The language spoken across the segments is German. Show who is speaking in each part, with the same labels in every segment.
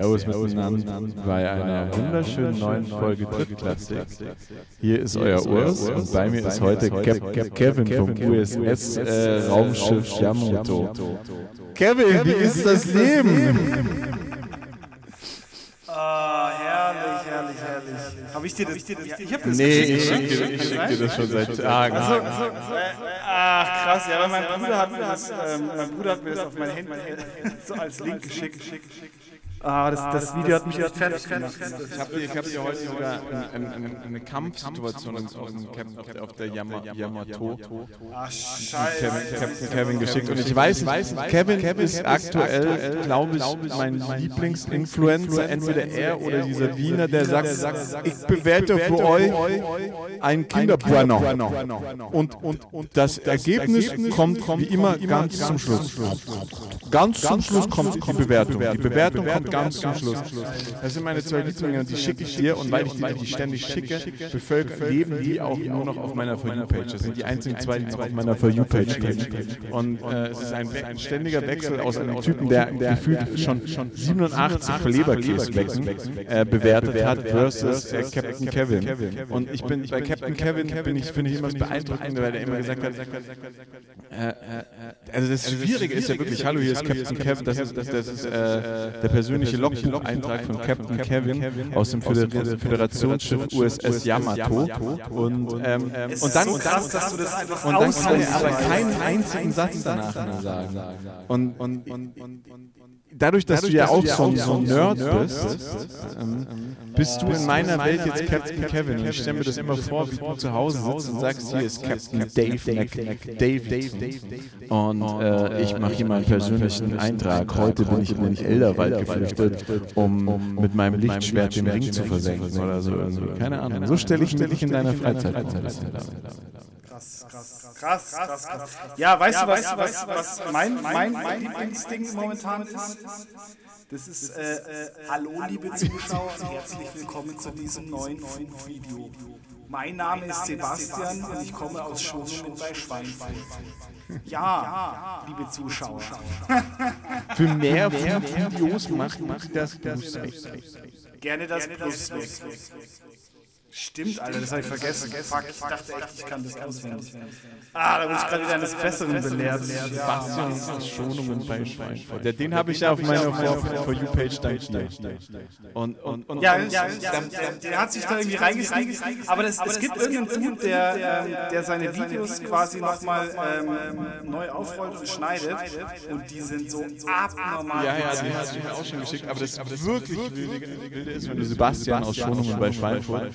Speaker 1: Servus miteinander bei einer wunderschönen neuen Folge Drittklassik. Hier ist euer Urs und bei mir ist heute Kevin vom USS äh, Raumschiff Yamato. Kevin, wie ist das Leben?
Speaker 2: Ah, herrlich, herrlich, herrlich. Habe ich dir das? Ich, ich habe das
Speaker 1: Nee,
Speaker 2: geschickt,
Speaker 1: ich schicke dir, ich schick dir das schon seit Tagen.
Speaker 2: Ach so, so, so. Ach krass, ja, aber mein Bruder hat mir das, ähm, mein Bruder hat mir das auf mein Handy so als Link geschickt. Ah, das, das Video hat mich echt fertig gemacht.
Speaker 1: Ich habe dir, ich hab dir heute sogar ein, ein, ein, eine Kampfsituation auf der Yama, Yamato
Speaker 2: Ach,
Speaker 1: Kevin, geschickt. Und ich weiß, Kevin, Kevin ist aktuell, glaube ich, mein Lieblingsinfluencer. Entweder er oder dieser Wiener, der sagt, ich bewerte für euch. Und, und, und das Ergebnis kommt wie immer ganz zum Schluss. Ganz zum Schluss kommt die Bewertung. Die Bewertung kommt ganz zum Schluss. Das sind meine zwei Lieblinge und die schicke ich dir. Und weil ich dir die ständig schicke, bevölkern, leben die auch nur noch auf meiner For You-Page. Das sind die einzigen zwei, die noch auf meiner For You-Page stehen. Und äh, es ist ein, ständiger Wechsel aus einem Typen, der gefühlt schon, schon 87 Leberkäsewechsel äh, bewertet hat versus äh, Captain Kevin. Und ich bin bei Captain Kevin bin ich finde ich immer das Beeindruckende, weil er immer gesagt hat, äh, äh, also das Schwierige ist ja wirklich, hallo, hier ist Captain Kevin, das ist, äh, der persönliche Logbuch-Eintrag von Captain Kevin aus dem Föder Föderationsschiff USS Yamato. Und, ähm, und dann, und
Speaker 2: Krass, dass du das einfach
Speaker 1: und dann kann er aber keinen einzigen Satz danach mehr sagen. Und, und, und, dadurch, dass du ja auch so, ein- so ein Nerd bist, ähm, bist du in meiner Welt jetzt Captain Kevin. Und ich stelle mir das immer vor, wie du zu Hause sitzt und sagst, hier ist Captain Dave. Und äh, ich mache hier meinen persönlichen Eintrag. Heute bin ich in den Elderwald geflüchtet, um mit meinem Lichtschwert den Ring zu versenken oder so. Keine Ahnung. So stelle ich mir dich in deiner Freizeit vor.
Speaker 2: Krass, krass, krass, krass, krass. Ja, weißt du, weißt du, weißt du, was mein, mein, mein Lieblingsding momentan ist? Das ist, äh, äh, hallo liebe Zuschauer und herzlich willkommen zu diesem neuen Video. Mein Name ist Sebastian und ich komme aus Schwungen bei Schweinfurt. Ja, liebe Zuschauer.
Speaker 1: Für mehr Videos macht macht das Plus
Speaker 2: Gerne das Plus weg. Stimmt, Alter, das habe ich vergessen. Fuck, ich dachte echt, ich kann das auswendig. Ah, da wurde ich gerade wieder eines Besseren belehrt.
Speaker 1: Bastian aus Schonungen bei Schweinfurt. Ja, den habe ich ja auf meiner For, For You Page dann. Und, und, und
Speaker 2: Ja, ja, der, der, der hat sich da irgendwie reingesneakt. Aber es gibt irgendeinen Dude, der, ähm, der seine Videos quasi nochmal ähm, neu aufrollt und schneidet. Und die sind so abnormal.
Speaker 1: ja, ja, den hast du mir auch schon geschickt. Aber das wirklich wilde ist, wenn du Sebastian aus Schonungen bei Schweinfurt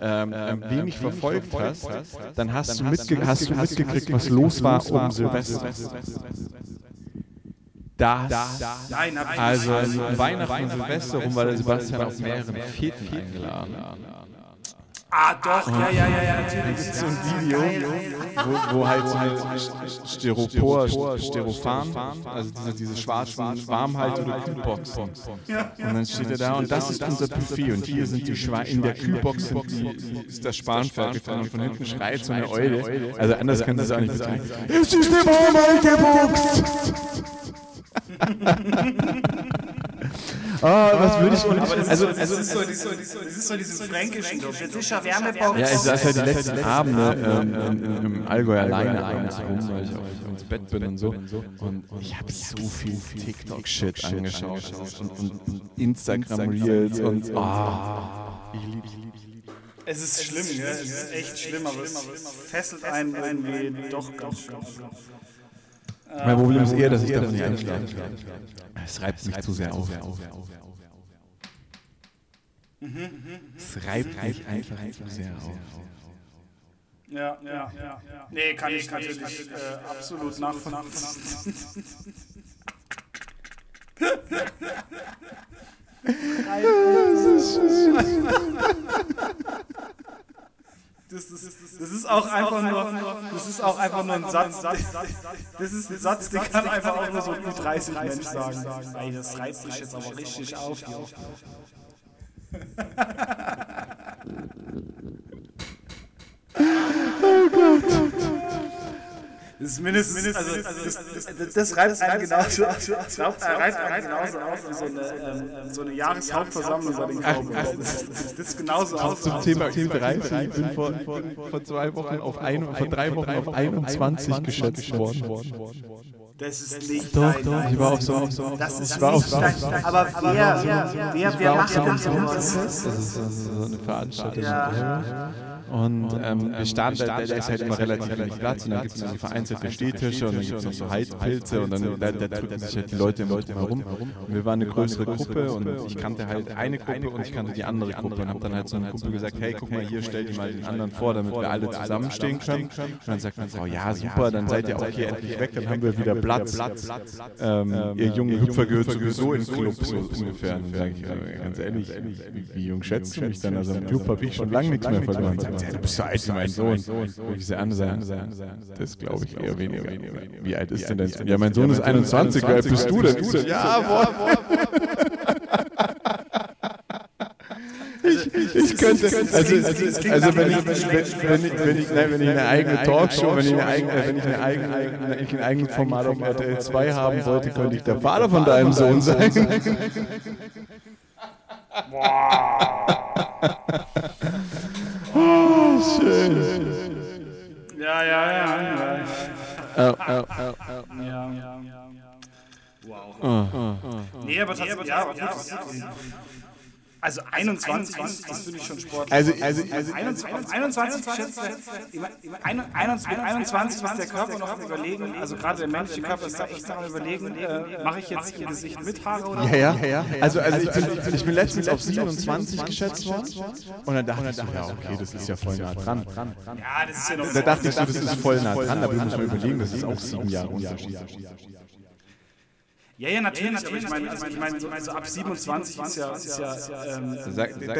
Speaker 1: ähm, ähm, wenig verfolgt hast, dann hast du, mitge hast du mitgekriegt, was los war um Silvester. Das,
Speaker 2: Nein, hab ich
Speaker 1: also um Weihnachten und Silvester rum war der Sebastian auf mehreren Feten eingeladen.
Speaker 2: Ah, doch, ja, ja, ja, ja, natürlich.
Speaker 1: so ein Video, wo, wo halt so eine Styropor, Styrophan, also diese, diese schwarzen Warmhalte oder Kühlboxen. Und dann steht er da und das ist unser Buffet und hier sind die Schweine, in der Kühlbox sind die, ist das Spanferkel drin und von hinten schreit so eine Eule. Also anders kann das auch nicht betreiben. Es ist eine Warmhaltebox! Ah, was würde ich
Speaker 2: Aber das,
Speaker 1: also,
Speaker 2: ist, so, das, ist, so, das, ist, so, das ist so dieses Fränkischen. Das ist ja Wärmebox.
Speaker 1: Ja, ich saß halt die letzten Abende ähm, im, Allgäu alleine abends rum, weil ich auch ins Bett bin und so. Und ich habe so viel TikTok-Shit angeschaut und, Instagram-Reels und oh, ich lieb, ich lieb, ich lieb.
Speaker 2: Es ist schlimm? Es ist echt schlimm, aber es fesselt einen irgendwie doch ganz schön.
Speaker 1: Mein Problem ist eher, dass ich davon nicht einschlafen kann. Es reibt mich zu sehr auf. Es reibt mich einfach zu sehr auf.
Speaker 2: Ja, ja, ja. Nee, kann ich natürlich äh, absolut nachvollziehen. Das ist, das ist auch einfach nur, das ist auch einfach nur ein Satz. Das ist ein Satz, den kann einfach auch nur so ein 30 Mensch sagen. Ey, das reibt mich jetzt aber richtig auf hier. Das ist mindestens, mindestens also, das, das, das, das reizt einen genauso, glaubt, reizt einen genauso auf wie so eine, ähm, so eine Jahreshauptversammlung bei den Cowboys. Das, das, das ist genauso aus.
Speaker 1: Zum Thema Q3, ich bin vor, vor zwei Wochen auf ein, vor drei Wochen auf 21 geschätzt worden.
Speaker 2: Das ist nicht
Speaker 1: Doch, doch, ich war auf so, auf so,
Speaker 2: das ist
Speaker 1: ich war auf so,
Speaker 2: aber wer, wer, wer, wer macht sowas?
Speaker 1: Das ist so eine Veranstaltung. Und ähm, wir starten, da, ist halt immer relativ wenig Platz und dann gibt es so vereinzelte Stehtische und dann gibt es noch so Heizpilze und dann da, da drücken sich halt die Leute immer herum. Und wir waren eine größere Gruppe und ich kannte halt eine Gruppe und ich kannte die andere Gruppe und habe dann halt so eine Gruppe gesagt, hey, guck mal hier, stell dir mal den anderen vor, damit wir alle zusammenstehen können. Und dann sagt meine Frau, ja super, dann seid ihr auch hier endlich weg, dann haben wir wieder Platz. Ähm, ihr jungen Hüpfer gehört sowieso in den Club, so ungefähr. Und dann sage ich, ganz ehrlich, wie, wie jung schätzt du mich dann? Also im Club habe ich schon lange nichts mehr verloren. Ja, du bist so alt wie mein Sohn. Ich an sein. Das glaube ich eher weniger. Wie alt ist denn dein Sohn? Ja, mein Sohn ist 21. Wie alt bist du denn? Ja. Ich, ich könnte, also, also, also wenn, ich, wenn, ich, wenn, ich, nein, wenn ich eine eigene Talkshow, wenn ich, eine eigene, wenn ich, eine eigene, wenn ich ein eigenes Format auf RTL 2 haben sollte, könnte ich der Vater von deinem Sohn sein. Boah. Oh, schön.
Speaker 2: Ja, ja, ja. ja.
Speaker 1: Oh, oh, oh, oh.
Speaker 2: Ja, ja. Wow. Oh, oh, oh. Nee, aber tatsächlich, ja, aber gut. Also 21, das, das finde ich schon sportlich.
Speaker 1: Also, also, also
Speaker 2: 21, auf 21 geschätzt, 21, 21 ist der Körper noch am überlegen, also gerade der männliche Körper ist da echt am überlegen, äh, mache ich jetzt ihr Gesicht mit Haare oder
Speaker 1: Ja, ja, ja. Also, also ich, bin, ich, bin, ich bin letztens auf 27 geschätzt worden und dann dachte ich, ja, okay, das ist ja voll nah dran.
Speaker 2: Ja, das ist ja noch
Speaker 1: Da dachte ich so, das ist voll nah dran, aber du musst mal überlegen, das ist auch sieben Jahre Unterschied.
Speaker 2: Ja, ja, natürlich, aber ich meine, also ich meine so, also ab 27 ist ja, ist ja ähm,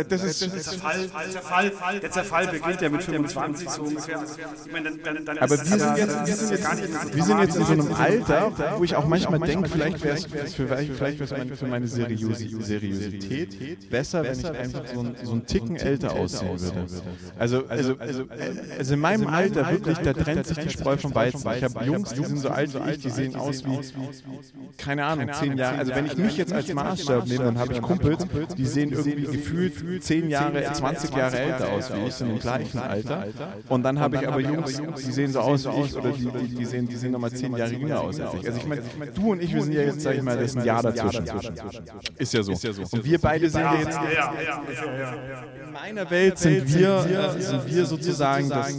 Speaker 1: das ist,
Speaker 2: der Zerfall, der Zerfall, der Zerfall beginnt ja mit 25 so ungefähr. Ich meine, dann, dann, dann
Speaker 1: aber wir sind jetzt, wir sind jetzt, wir sind jetzt in so einem Alter, wo ich auch manchmal denke, vielleicht wäre es für, vielleicht für meine Seriosität besser, wenn ich einfach so, ein, so einen Ticken älter aussehen würde. Also, also, also, also in meinem Alter wirklich, da trennt sich die Spreu vom Weizen. Ich habe Jungs, die sind so alt wie ich, die sehen aus wie, keine Ahnung, zehn Jahre. Also wenn ich mich jetzt als Maßstab nehme, dann habe ich Kumpels, die sehen irgendwie gefühlt zehn Jahre, 20 Jahre älter aus wie ich, im gleichen Alter. Und dann habe ich aber Jungs, die sehen so aus wie ich oder die, sehen, die sehen nochmal zehn Jahre jünger aus als ich. Also ich meine, du und ich, wir sind ja jetzt, sag ich mal, das ist ein Jahr dazwischen. Ist ja so. Und wir beide sind ja jetzt... In meiner Welt sind wir, sind wir sozusagen das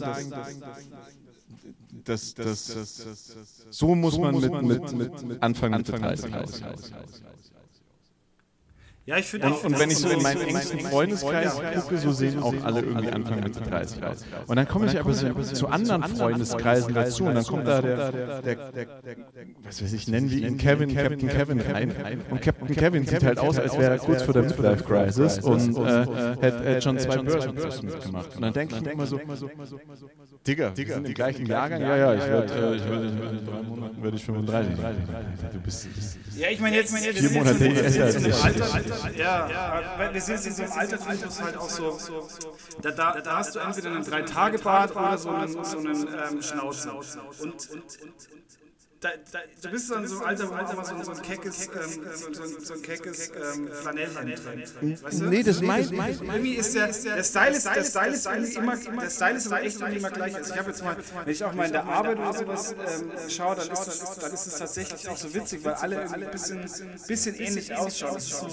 Speaker 1: das, das, das, so muss man mit, mit, mit, mit Anfang Mitte 30 aussehen.
Speaker 2: Ja, ich finde
Speaker 1: und, und wenn ich so in meinen engsten Freundeskreis gucke, so sehen auch alle irgendwie Anfang Mitte 30 aus. Und dann komme ich aber so zu anderen Freundeskreisen dazu und dann kommt da der, was weiß ich, nennen wir ihn Kevin, Captain Kevin rein. Und Captain Kevin sieht halt aus, als wäre er kurz vor der Midlife Crisis und äh, hätte schon zwei Börsen mitgemacht. Und dann denke ich mir immer so, Digga, wir sind im gleichen Jahrgang? Ja, ja, ich werde ich werd, in drei Monaten werde ich 35. Du bist,
Speaker 2: ja, ich meine jetzt,
Speaker 1: vier Monate älter als ich.
Speaker 2: Ja, ja, wir sind in so einem Alter, wo es halt auch so, da, da, da hast du entweder einen Drei-Tage-Bart oder so einen, so einen ähm, Schnauzen. Und, und da, da, du bist so in so einem Alter, wo man so, so ein keckes, ähm, so, so, ein keckes ähm, Flanellhemd trägt. Weißt du?
Speaker 1: Nee, das meint
Speaker 2: Irgendwie ist der, der Style ist, der Style ist immer, der Style ist aber echt immer gleich. Also ich habe jetzt mal, wenn ich auch mal in der Arbeit oder sowas ähm, schaue, dann ist, das, dann ist es tatsächlich auch so witzig, weil alle ein bisschen, bisschen ähnlich ausschauen. So,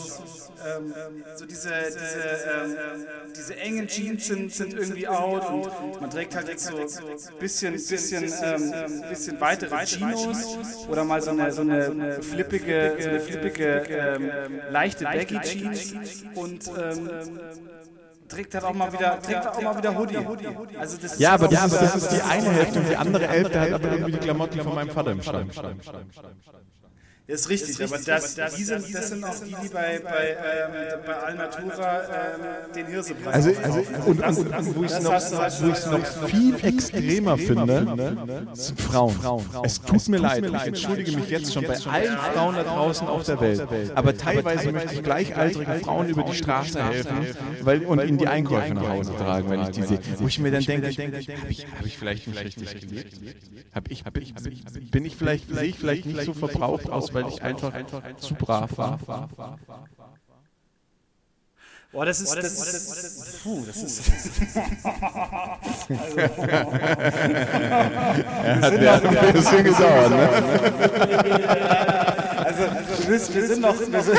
Speaker 2: ähm, so diese, diese, ähm, diese engen Jeans sind, sind irgendwie out und man trägt halt jetzt so ein bisschen, bisschen, ähm, bisschen weitere Chinos oder mal so eine, so eine flippige, so eine flippige ähm, leichte Baggy Jeans und ähm, trägt halt auch mal wieder, trägt auch mal wieder Hoodie.
Speaker 1: Also das ja, aber das, ist, das ist die eine Hälfte und die andere Hälfte hat aber irgendwie die Klamotten von meinem Vater im Schrank.
Speaker 2: Ist richtig, aber das, diese, das sind auch die, die bei, bei, ähm, bei Alnatura ähm, den Hirsebrei
Speaker 1: Also, also und, und, und, und wo ich es noch, wo ich's noch viel extremer finde, sind Frauen. Es tut mir leid, ich entschuldige mich jetzt schon bei allen Frauen da draußen auf der Welt, aber teilweise möchte ich gleichaltrigen Frauen über die Straße helfen weil, und ihnen die Einkäufe nach Hause tragen, wenn ich die sehe. Wo ich mir dann denke, habe ich, vielleicht nicht richtig gelebt? Bin ich vielleicht, sehe ich vielleicht nicht so verbraucht aus, weil ich einfach, einfach zu brav war?
Speaker 2: Boah, das ist, das, das, puh, das ist.
Speaker 1: Er hat ja ein bisschen gedauert, ne?
Speaker 2: also, also wir, wir sind noch. Wir sind,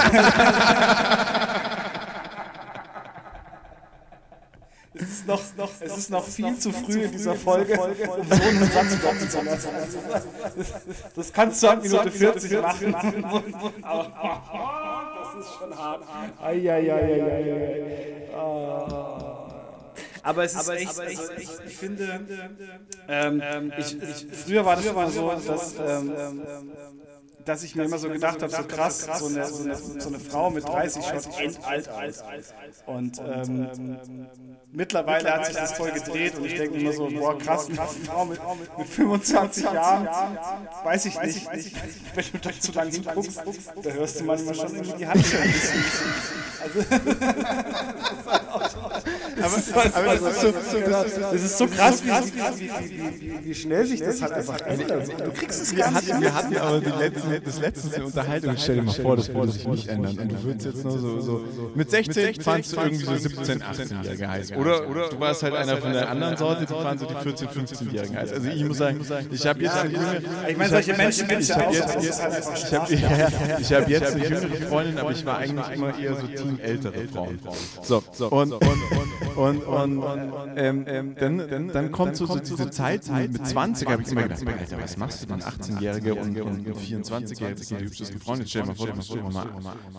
Speaker 2: es ist noch, noch, es ist noch viel zu früh in dieser Folge, um so einen Satz droppen zu lassen. Das kannst du ab Minute 40 machen. Aber das ist schon hart. Aber es ist echt, also ich, ich finde, ähm, ich, ich, früher war das immer so, dass, ähm, dass ich mir immer so gedacht habe, so krass, so eine, so eine, so eine Frau mit 30 schaut echt alt aus. Und ähm, mittlerweile hat sich das voll gedreht und ich denke immer so, boah krass, eine Frau mit, mit 25 Jahren, weiß ich nicht, wenn du da zu lange hinguckst, da hörst du manchmal schon irgendwie die Hand aber das, ist so, so. krass, das ist so krass, wie, wie, wie, wie schnell sich das halt einfach ändert. Du kriegst es
Speaker 1: Wir hatten, wir hatten aber die letzte, das letzte eine Unterhaltung. Stell dir mal vor, das würde sich nicht ändern. Und du würdest jetzt nur so, so mit 16 fandst du irgendwie so 17, 18-Jährige heiß. Oder, oder du warst halt einer von der anderen Sorte, die fanden so die 14, 15-Jährigen heiß. Also ich muss sagen, ich habe jetzt eine junge...
Speaker 2: Ich meine, solche Menschen
Speaker 1: ich habe jetzt, ich habe jetzt eine jüngere Freundin, aber ich war eigentlich immer eher so Team ältere Frauen. So, so. Und, und, und, und, und ähm, ähm, dann, kommt so, diese Zeit mit 20, habe ich immer gedacht, Alter, was machst du denn 18-Jährige und, und 24-Jährige, das sind die hübschesten Freunde. Stell dir mal vor, du machst mal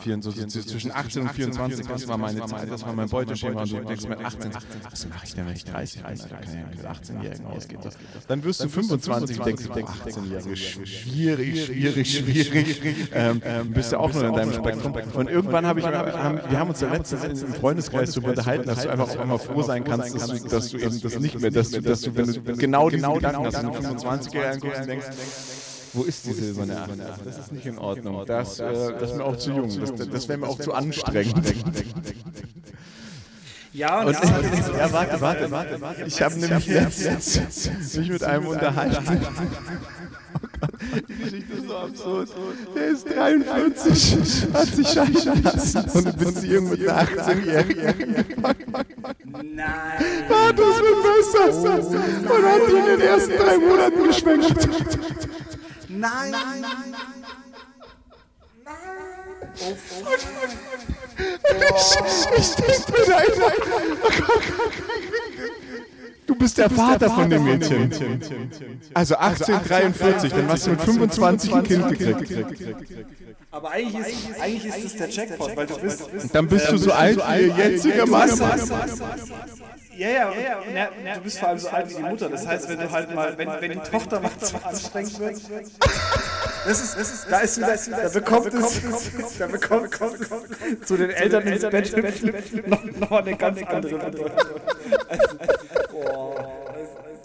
Speaker 1: 24, zwischen 18 und 24, das war meine Zeit, das war mein Beuteschema und du denkst mir 18, was mache ich denn, wenn ich 30 bin? Da kann ja mit 18-Jährigen ausgehen. Dann wirst du 25 und denkst, 18-Jährige, schwierig, schwierig, schwierig. Ähm, bist ja auch nur in deinem Spektrum. Und irgendwann habe ich, wir haben uns ja letztens im Freundeskreis darüber unterhalten, dass du einfach auch immer froh sein kannst, dass du, dass du eben das nicht mehr, dass du, dass du, wenn du genau diesen Gedanken hast, wenn du 25er anguckst und denkst, wo ist die silberne 8? Das ist nicht in Ordnung. Das, äh, das ist mir auch zu jung. Das, wäre mir auch zu anstrengend.
Speaker 2: Ja,
Speaker 1: und ja, ja, warte, warte, warte. Ich habe nämlich jetzt mich mit einem unterhalten. Die Geschichte ist so absurd. Der ist 43, hat sich scheiden lassen und eine Beziehung mit einer 18-Jährigen
Speaker 2: Nein.
Speaker 1: Ah, das wird besser. Und hat ihn in den ersten drei Monaten geschwängert.
Speaker 2: Nein. Nein. Nein. Oh, oh.
Speaker 1: Ich denke mir da Du bist der Vater von dem Mädchen. Also 1843, dann hast du mit 25 ein Kind gekriegt.
Speaker 2: Aber eigentlich ist, eigentlich ist das der Jackpot, weil du bist.
Speaker 1: Dann bist du so alt wie ihr jetziger Mann.
Speaker 2: Ja, ja, ja, ja, ja, du bist vor allem so alt wie die Mutter. Das heißt, wenn du halt mal, wenn, wenn die Tochter mal zu anstrengend wird, das ist, das ist, da ist wieder, da bekommt es, da bekommt es zu den Eltern ins Bett hüpfen noch, noch mal eine ganz andere Bedeutung.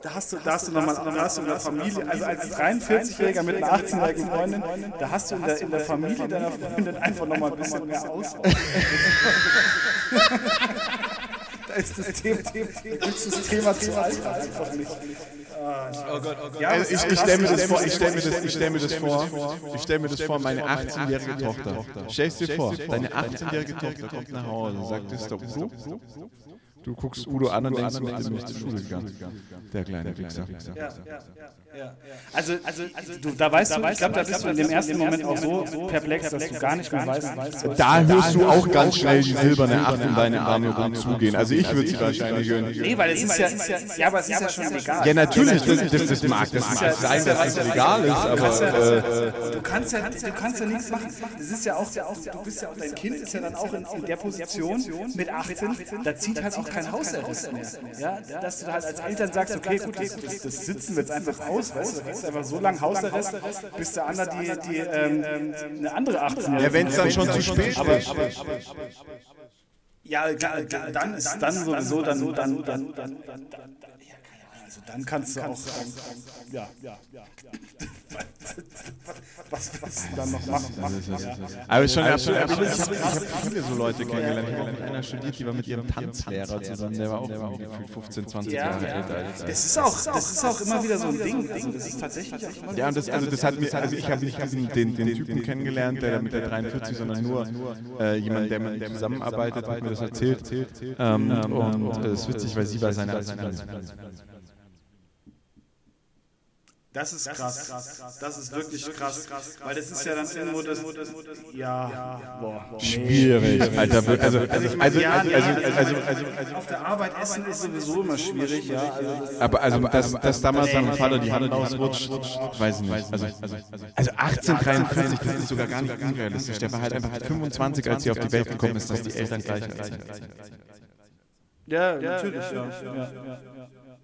Speaker 2: Da hast du, da hast du nochmal, da hast du in der Familie, also als 43-Jähriger mit einer 18-jährigen Freundin, da hast du in der, in der Familie deiner Freundin einfach nochmal ein bisschen mehr Auswahl. ist das Thema, ist das Thema zu alt einfach nicht.
Speaker 1: Oh Gott, oh Gott. Ja, ich, ich stelle mir das vor, ich stelle mir das, ich stelle mir das vor, ich stelle mir das vor, meine 18-jährige Tochter. Stell dir vor, deine 18-jährige Tochter kommt nach Hause und sagt, das ist der Udo. Du guckst Udo an und denkst, der ist nicht zur Schule gegangen. Der kleine Wichser.
Speaker 2: Ja, ja, ja. Also, also, also du, da weißt du, ich glaube, da bist du in dem ersten Moment auch so perplex, dass du gar nicht mehr weißt.
Speaker 1: Da hörst du auch ganz schnell die silberne Acht in deine Arme rumzugehen. Also ich würde sie wahrscheinlich hören.
Speaker 2: Nee, weil es ist ja, ja, aber es ist ja schon legal.
Speaker 1: Ja, natürlich, das, mag sein, dass es legal ist, aber...
Speaker 2: Du kannst ja, du kannst ja nichts machen. Das ist ja auch, du bist ja auch, dein Kind ist ja dann auch in der Position mit 18, da zieht halt auch kein Hausarrest mehr. Ja, dass du halt als Eltern sagst, okay, gut, das sitzen wir jetzt einfach aus, weißt du, kriegst einfach so lange Hausarrest, bis der andere die, die ähm, eine andere 18
Speaker 1: Ja, wenn es dann schon zu spät ist.
Speaker 2: Ja, dann ist dann sowieso, dann, dann, dann, dann, dann, also dann kannst du auch, ja, ja, ja. Was willst du dann noch machen?
Speaker 1: Aber schon, ich habe hab viele so Leute kennengelernt. Ich habe mit einer studiert, die war mit ihrem Tanzlehrer zusammen. Der war auch irgendwie 15, 20 Jahre älter.
Speaker 2: Das ist auch, das ist auch immer wieder so ein Ding. Also das ist tatsächlich
Speaker 1: Ja, und das, also das hat mich, also ich habe nicht diesen, den, den Typen kennengelernt, der mit der 43, sondern nur äh, jemand, der mit ihm zusammenarbeitet, hat mir das erzählt. Ähm, und es ist witzig, weil sie war seine Assistentin.
Speaker 2: Das ist krass. Das ist wirklich krass. Weil das ist ja dann irgendwo das. Ja, boah.
Speaker 1: Schwierig. Alter, also, also, also, also, also,
Speaker 2: also, auf der Arbeit essen ist sowieso immer schwierig, ja.
Speaker 1: Aber also, dass, damals seinem Vater die Hand ausrutscht, weiß ich nicht. Also, also 1843, das ist sogar gar nicht unrealistisch. Der war halt einfach 25, als sie auf die Welt gekommen ist, dass die Eltern gleich alt
Speaker 2: Ja, natürlich, ja.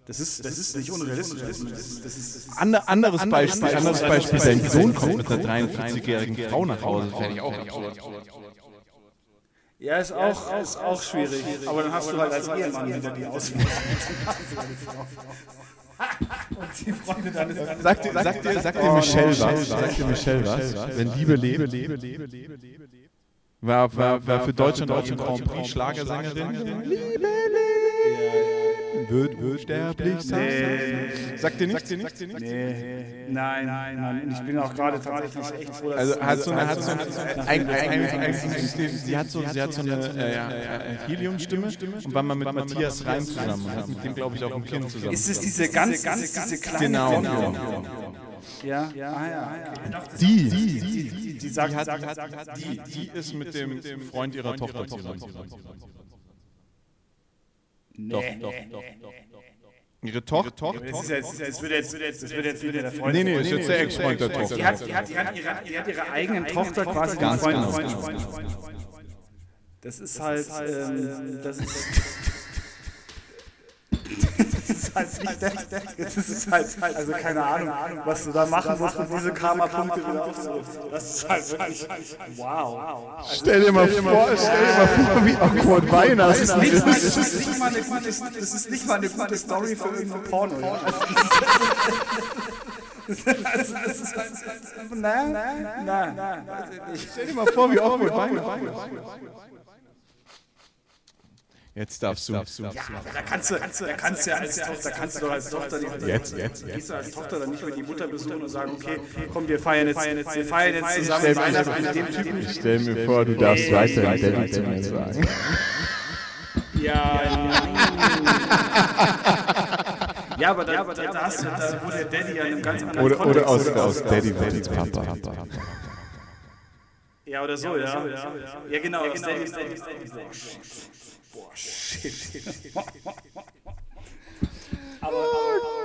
Speaker 2: Das ist, das ist nicht unrealistisch. Das ist, das ist,
Speaker 1: Ander, anderes Beispiel, anderes Beispiel, dein Sohn kommt mit einer 43-jährigen Frau nach Hause. Das fände ich auch absurd.
Speaker 2: Ja, ist auch, ist auch schwierig. Aber dann hast du halt als Ehemann wieder die Auswahl. Und die Freunde dann ist dann
Speaker 1: Sag dir, sag dir, sag dir Michelle was, sag dir Michelle was, wenn Liebe lebt, war, war, war für Deutschland ein Grand Prix Schlagersängerin. Liebe lebt wird, wird sterblich sein. Nee. Sagt dir nichts? Sagt dir nichts?
Speaker 2: Nee. Nein, nein, nein. Ich bin auch gerade tatsächlich echt froh, dass
Speaker 1: Also hat so eine, hat so sie hat so, sie hat so eine Heliumstimme und war mal mit Matthias Reim zusammen und hat mit dem, glaube ich, auch ein Kind zusammen.
Speaker 2: Ist es diese ganz, ganz, diese kleine
Speaker 1: Genau, genau.
Speaker 2: Ja, ja, ah, ja.
Speaker 1: Die, die, die, die, die sagt, die, die ist mit dem Freund ihrer Tochter zusammen.
Speaker 2: Nee.
Speaker 1: Doch, doch, doch, doch. Ihre Tochter?
Speaker 2: Das, ist jetzt, das wird jetzt, das wird jetzt wieder der Freund.
Speaker 1: Nee, nee, das ist jetzt der Ex-Freund der Tochter.
Speaker 2: Die hat, die, hat, die, hat ihre, die hat ihre eigenen Tochter quasi
Speaker 1: Ganz
Speaker 2: den
Speaker 1: genau.
Speaker 2: Das ist halt, ähm, das ist, das ist halt das ist halt, also keine Ahnung, was du da machen musst, um diese Karma-Punkte wieder aufzurufen. Das ist halt wirklich, wow.
Speaker 1: Stell dir mal vor, stell dir mal vor, wie awkward Weihnachten
Speaker 2: Das ist nicht, mal- das ist nicht mal eine gute, das ist nicht mal eine gute Story für irgendein Porno. Also, das ist halt, na, na, na, na,
Speaker 1: Stell dir mal vor, wie awkward Weihnachten Jetzt darfst du.
Speaker 2: Ja, da kannst du, da kannst du ja als Tochter, kannst du doch als Tochter nicht,
Speaker 1: Jetzt, jetzt,
Speaker 2: gehst du als Tochter dann nicht mehr die Mutter besuchen und sagen, okay, komm, wir feiern jetzt, wir feiern jetzt zusammen Weihnachten mit dem Typen.
Speaker 1: Ich stell mir vor, du darfst weiter Daddy zu mir sagen.
Speaker 2: Ja, ja, aber da, da, da, hast du, da wurde der Daddy ja in einem ganz anderen
Speaker 1: Oder, oder aus,
Speaker 2: Kontext.
Speaker 1: aus Daddy wird jetzt Papa.
Speaker 2: Ja, oder so, ja. Ja, genau, aus Daddy, Daddy, Daddy. Boah, shit. Aber, aber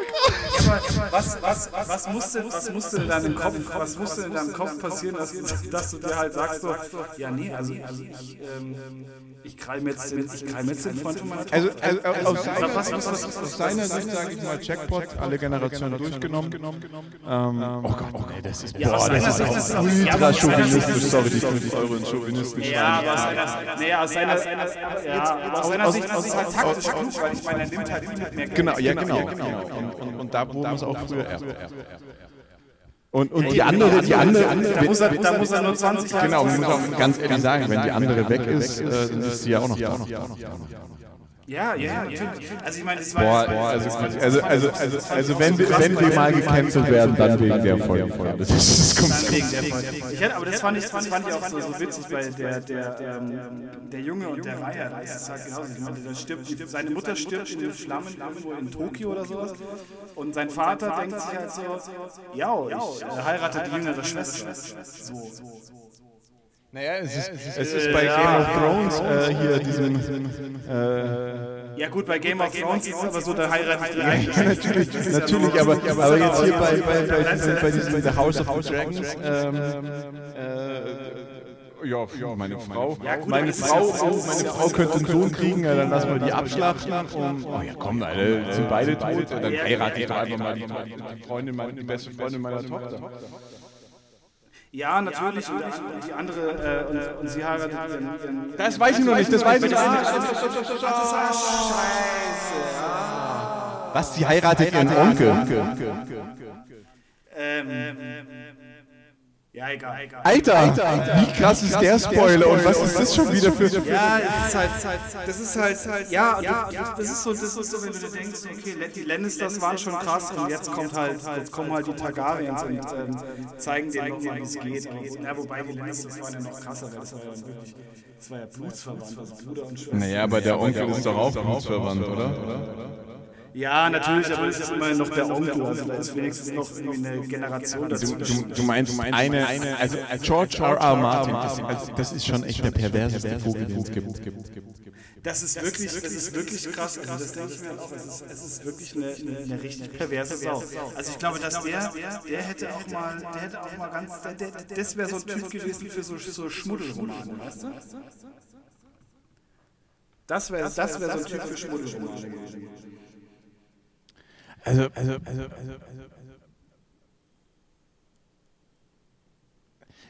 Speaker 2: was, was, was, was, musste, was musste in deinem Kopf, was musste in deinem Kopf passieren, dass, dass du dir halt sagst so, ja nee, also, also ich, ähm, ich mir jetzt, den- ich mir jetzt den Freund von meiner Tochter.
Speaker 1: Also, also, aus, seiner,
Speaker 2: was- was- was-
Speaker 1: aus seiner Sicht sage ich mal Jackpot, alle Generationen durchgenommen. Ähm, oh Gott, okay, das ist,
Speaker 2: Ja, aus
Speaker 1: boah, das
Speaker 2: seiner
Speaker 1: ist
Speaker 2: Sicht
Speaker 1: auch
Speaker 2: ist das-
Speaker 1: ultra
Speaker 2: ja, aber aus seiner Sicht
Speaker 1: chauvinistisch.
Speaker 2: ist das-
Speaker 1: Sorry, die 50 Euro in Chauvinisten
Speaker 2: Ja, aber aus seiner, nee, aus seiner, ja, aus seiner Sicht ist es halt taktisch klug, weil ich meine, er nimmt halt die mit mehr Geld.
Speaker 1: Genau, ja, genau. Und, und, und da, man es auch früher erst. Und, und die andere, die andere,
Speaker 2: Da muss er, da muss er nur 20 Jahre
Speaker 1: genau, man muss auch ganz ehrlich sagen, wenn die andere weg ist, dann ist sie ja auch noch da.
Speaker 2: Ja, ja, natürlich. Also ich meine, das
Speaker 1: Boah,
Speaker 2: war
Speaker 1: also, also, also, also, also wenn, wir- wenn wir mal gecancelt werden, dann wegen der Folge. Das, ist, kommt
Speaker 2: wegen der Folge. Ich hätte, aber das fand ich, das fand ich auch so, so witzig, weil der, der, ähm, der Junge und der Reiher, das ist halt genauso. Ich meine, der stirbt, die, seine Mutter stirbt in den Flammen irgendwo in Tokio oder sowas. Und sein Vater denkt sich halt so, ja, ich äh, heirate die jüngere Schwester. So.
Speaker 1: Naja, es ist, es ist bei Game of Thrones äh, hier diesen. Äh,
Speaker 2: Ja gut, bei Game of Thrones ist es aber so, da heiratet die
Speaker 1: ja, natürlich, natürlich, aber, aber jetzt hier bei, bei, bei, diesem, bei diesem The House of the Dragons ähm, äh, Ja, ja, meine Frau. Ja, gut, meine, Frau meine Frau könnte einen Sohn kriegen, ja, dann lassen wir die abschlachten. Und, oh ja, komm, Alter, sind beide tot. Dann heirate ich doch einfach mal die, die, Freundin, meine, die beste Freundin meiner Tochter.
Speaker 2: Ja, natürlich. Und, die andere, äh, und, sie heiratet ihren,
Speaker 1: Das weiß ich noch nicht, das weiß ich noch nicht. Was, sie heiratet ihren Onkel? Ähm,
Speaker 2: ja, egal. egal.
Speaker 1: Alter, Alter, wie krass ist der Spoiler und was ist das schon wieder für...
Speaker 2: Ja, das ist halt, das ist halt, ja, ja, das ist so, das ist so, wenn du dir denkst, okay, die Lannisters waren schon krass und jetzt kommt halt, jetzt kommen halt die Targaryens und ähm, zeigen dir nochmal, wie es geht. Ja, wobei die Lannisters waren ja noch krasser, weil das war ja wirklich, das war ja blutsverwandt, Bruder und Schwester.
Speaker 1: Naja, aber der Onkel ist doch auch blutsverwandt, oder?
Speaker 2: Ja, natürlich, aber es ist immer noch der Onkel. Also da ist wenigstens noch eine Generation dazu.
Speaker 1: Du, du, du meinst eine, eine also George R. R. Martin, das, also das ist schon echt der perverseste Vogel, den es gibt.
Speaker 2: Das ist wirklich, das ist wirklich krass. Also das denke ich mir auch. Es ist, es ist wirklich eine, eine, eine richtig perverse Sau. Also ich glaube, dass der, der hätte auch mal, der hätte auch mal ganz, der, das wäre so ein Typ gewesen für so, so Schmuddelromane, weißt du? Das wäre das wär so ein Typ für Schmuddelromane gewesen.
Speaker 1: Also, also, also, also, also, also.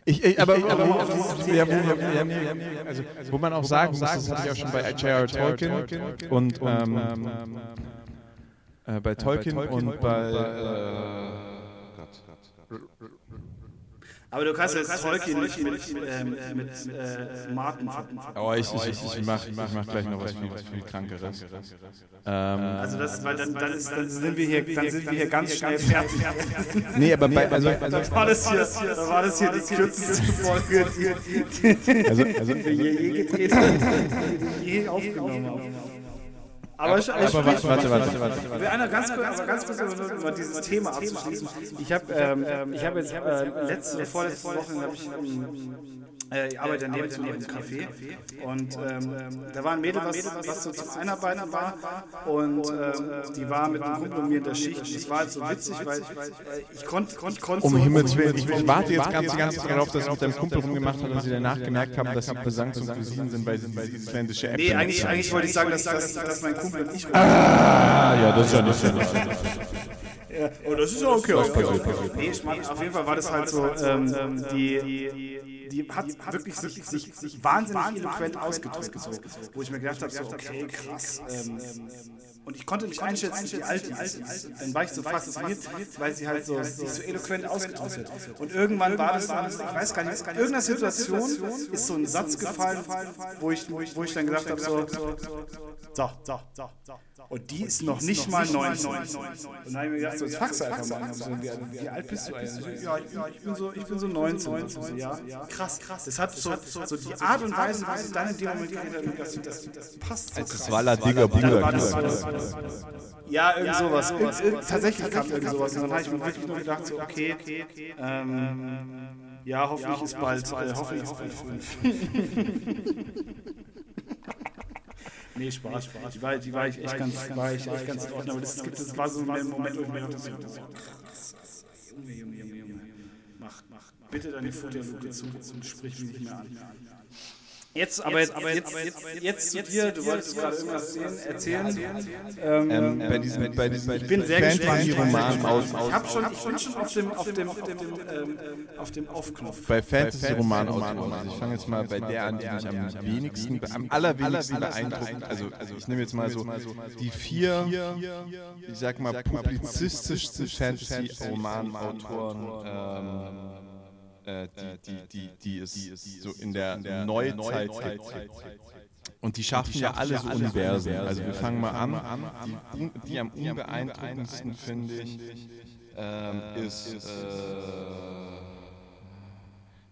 Speaker 1: Ich, ich, aber, wo, ja, wo, ja, also, wo man auch sagen muss, das hatte ich auch schon bei J.R. Tolkien und ähm, äh, bei Tolkien und bei äh,
Speaker 2: aber du kannst jetzt Tolkien nicht mit, ähm, mit äh, Martin
Speaker 1: Oh, ich, ich, ich, ich mache mach, mach gleich noch was viel, viel Krankeres.
Speaker 2: Ähm, also das, weil dann, dann, ist, dann, sind wir hier, dann sind wir hier ganz schnell fertig.
Speaker 1: nee, aber bei, also,
Speaker 2: also, also, war das hier, da war das hier die kürzeste Folge, die, also, also, wir je gedreht haben, je aufgenommen haben. Aber, aber, ich, aber, warte, warte, warte, warte, warte. Einer ganz kurz, ganz kurz über, dieses Thema abzuschließen. Ich habe ähm, ich hab jetzt äh, letzte, vorletzte Woche habe ich äh, ich arbeite daneben zu einem Café. Und ähm, da war ein Mädel, was, was so zum Einarbeiten war. und ähm, die war mit einem Kumpel mir in der Schicht. Das war halt so witzig, weil ich konnte ich konnt
Speaker 1: Um Himmels Willen, ich, ich warte jetzt ganz, ganz darauf, dass sie mit deinem Kumpel rumgemacht hat und sie danach gemerkt haben, dass sie Besangs und Cousinen sind, weil sie diese isländische App
Speaker 2: Nee, eigentlich, eigentlich wollte ich sagen, dass, dass, dass mein Kumpel und ich...
Speaker 1: Ah, ja, das ist ja nicht so.
Speaker 2: Ja, oh, das ist ja okay. Nee, ich mein, auf jeden Fall war das halt so, ähm, die, die hat wirklich sich, sich, sich wahnsinnig eloquent ausgedrückt, so, wo ich mir gedacht habe, so, okay, krass. Ähm, und ich konnte nicht einschätzen, wie alt die ist. Dann war ich so fasziniert, weil sie halt so, sich so eloquent ausgedrückt hat. Und irgendwann war das, ich weiß gar nicht, in irgendeiner Situation ist so ein Satz gefallen, wo ich, wo ich dann gedacht habe, so, so, so, so, so. Und die ist noch nicht mal 19. Und dann habe ich mir gedacht, so, jetzt fax einfach mal. So, wie, alt bist du eigentlich? Ja, ich bin so, ich bin so 19. So, ja, krass, krass. Das hat so, so die Art und Weise, wie sie dann in dem Moment geredet das, das, das passt so
Speaker 1: Das war la Digger Bruder.
Speaker 2: Ja, irgend sowas. Tatsächlich kam irgend sowas. Und dann habe ich mir wirklich nur gedacht, so, okay, ähm, ja, hoffentlich ist bald, äh, hoffentlich ist bald fünf. Nee, Spaß, Spaß. Die war, die war ich echt ganz, war ich echt ganz in Ordnung. Aber das, das war so ein Moment, wo ich mir dachte, so, Junge, Junge, Junge, Junge. Mach, mach bitte deine Futterluke zu und sprich mich nicht mehr an. Jetzt, aber jetzt, aber jetzt, jetzt, jetzt, zu dir, du wolltest gerade irgendwas erzählen. Ähm, ähm, bei diesem, bei diesem, ich bin sehr gespannt.
Speaker 1: Roman aus,
Speaker 2: ich habe schon, ich bin schon auf dem, auf dem, auf dem, ähm, auf dem Aufknopf.
Speaker 1: Bei Fantasy-Roman also ich fange jetzt mal bei der an, die mich am wenigsten, am allerwenigsten beeindruckt. Also, also ich nehme jetzt mal so die vier, ich sag mal publizistischsten Fantasy-Roman-Autoren äh, die, die, die, die es so in der Neuzeit. Und die schaffen ja alle so Universen. Also wir fangen mal an. Die, am unbeeindruckendsten, finde ich, ähm, ist äh,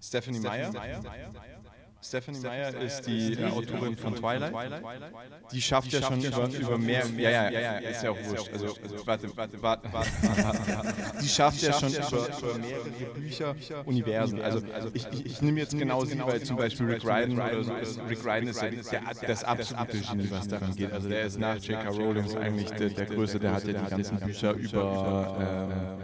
Speaker 1: Stephanie Meyer. Stephanie Meyer ist die äh, Autorin von Twilight. Die schafft ja schon über, über mehr, ja, ja, ja, ja, ist ja auch wurscht. Also, also warte, warte, warte. Die schafft ja schon über, über mehrere Bücher Universen. Also, also ich, ich, ich nehme jetzt genau sie, weil zum Beispiel Rick Ryden oder so ist. Rick Ryden ist ja das absolute Genie, was daran geht. Also der ist nach J.K. Rowling eigentlich der, der Größte, der hat ja die ganzen Bücher über...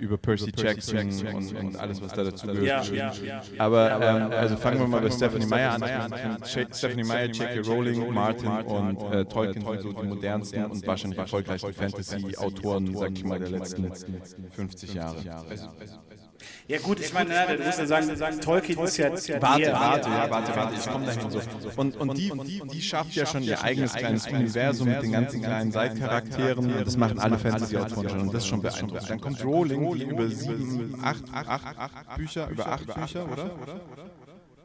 Speaker 1: Ähm, über Percy Jackson und, und alles, was da dazu gehört.
Speaker 2: Ja, ja, ja.
Speaker 1: Aber ähm, also fangen wir mal bei Stephanie Meyer an. Stephanie Meyer, J.K. Rowling, Martin und äh, Tolkien sind so die modernsten und wahrscheinlich erfolgreichsten Fantasy-Autoren, sag ich mal, der letzten 50 Jahre.
Speaker 2: Ja gut, ich meine, ne, du musst ja sagen, Tolkien ist ja...
Speaker 1: Warte, warte, ja, warte, warte, ich komme dahin so. Und, und die, die, die schafft ja schon ihr eigenes kleines Universum mit den ganzen kleinen Seitcharakteren und das machen alle Fantasy-Autoren schon. Und das ist schon beeindruckend. Dann kommt Rowling, die über sieben, acht, acht, acht Bücher, über acht Bücher, oder?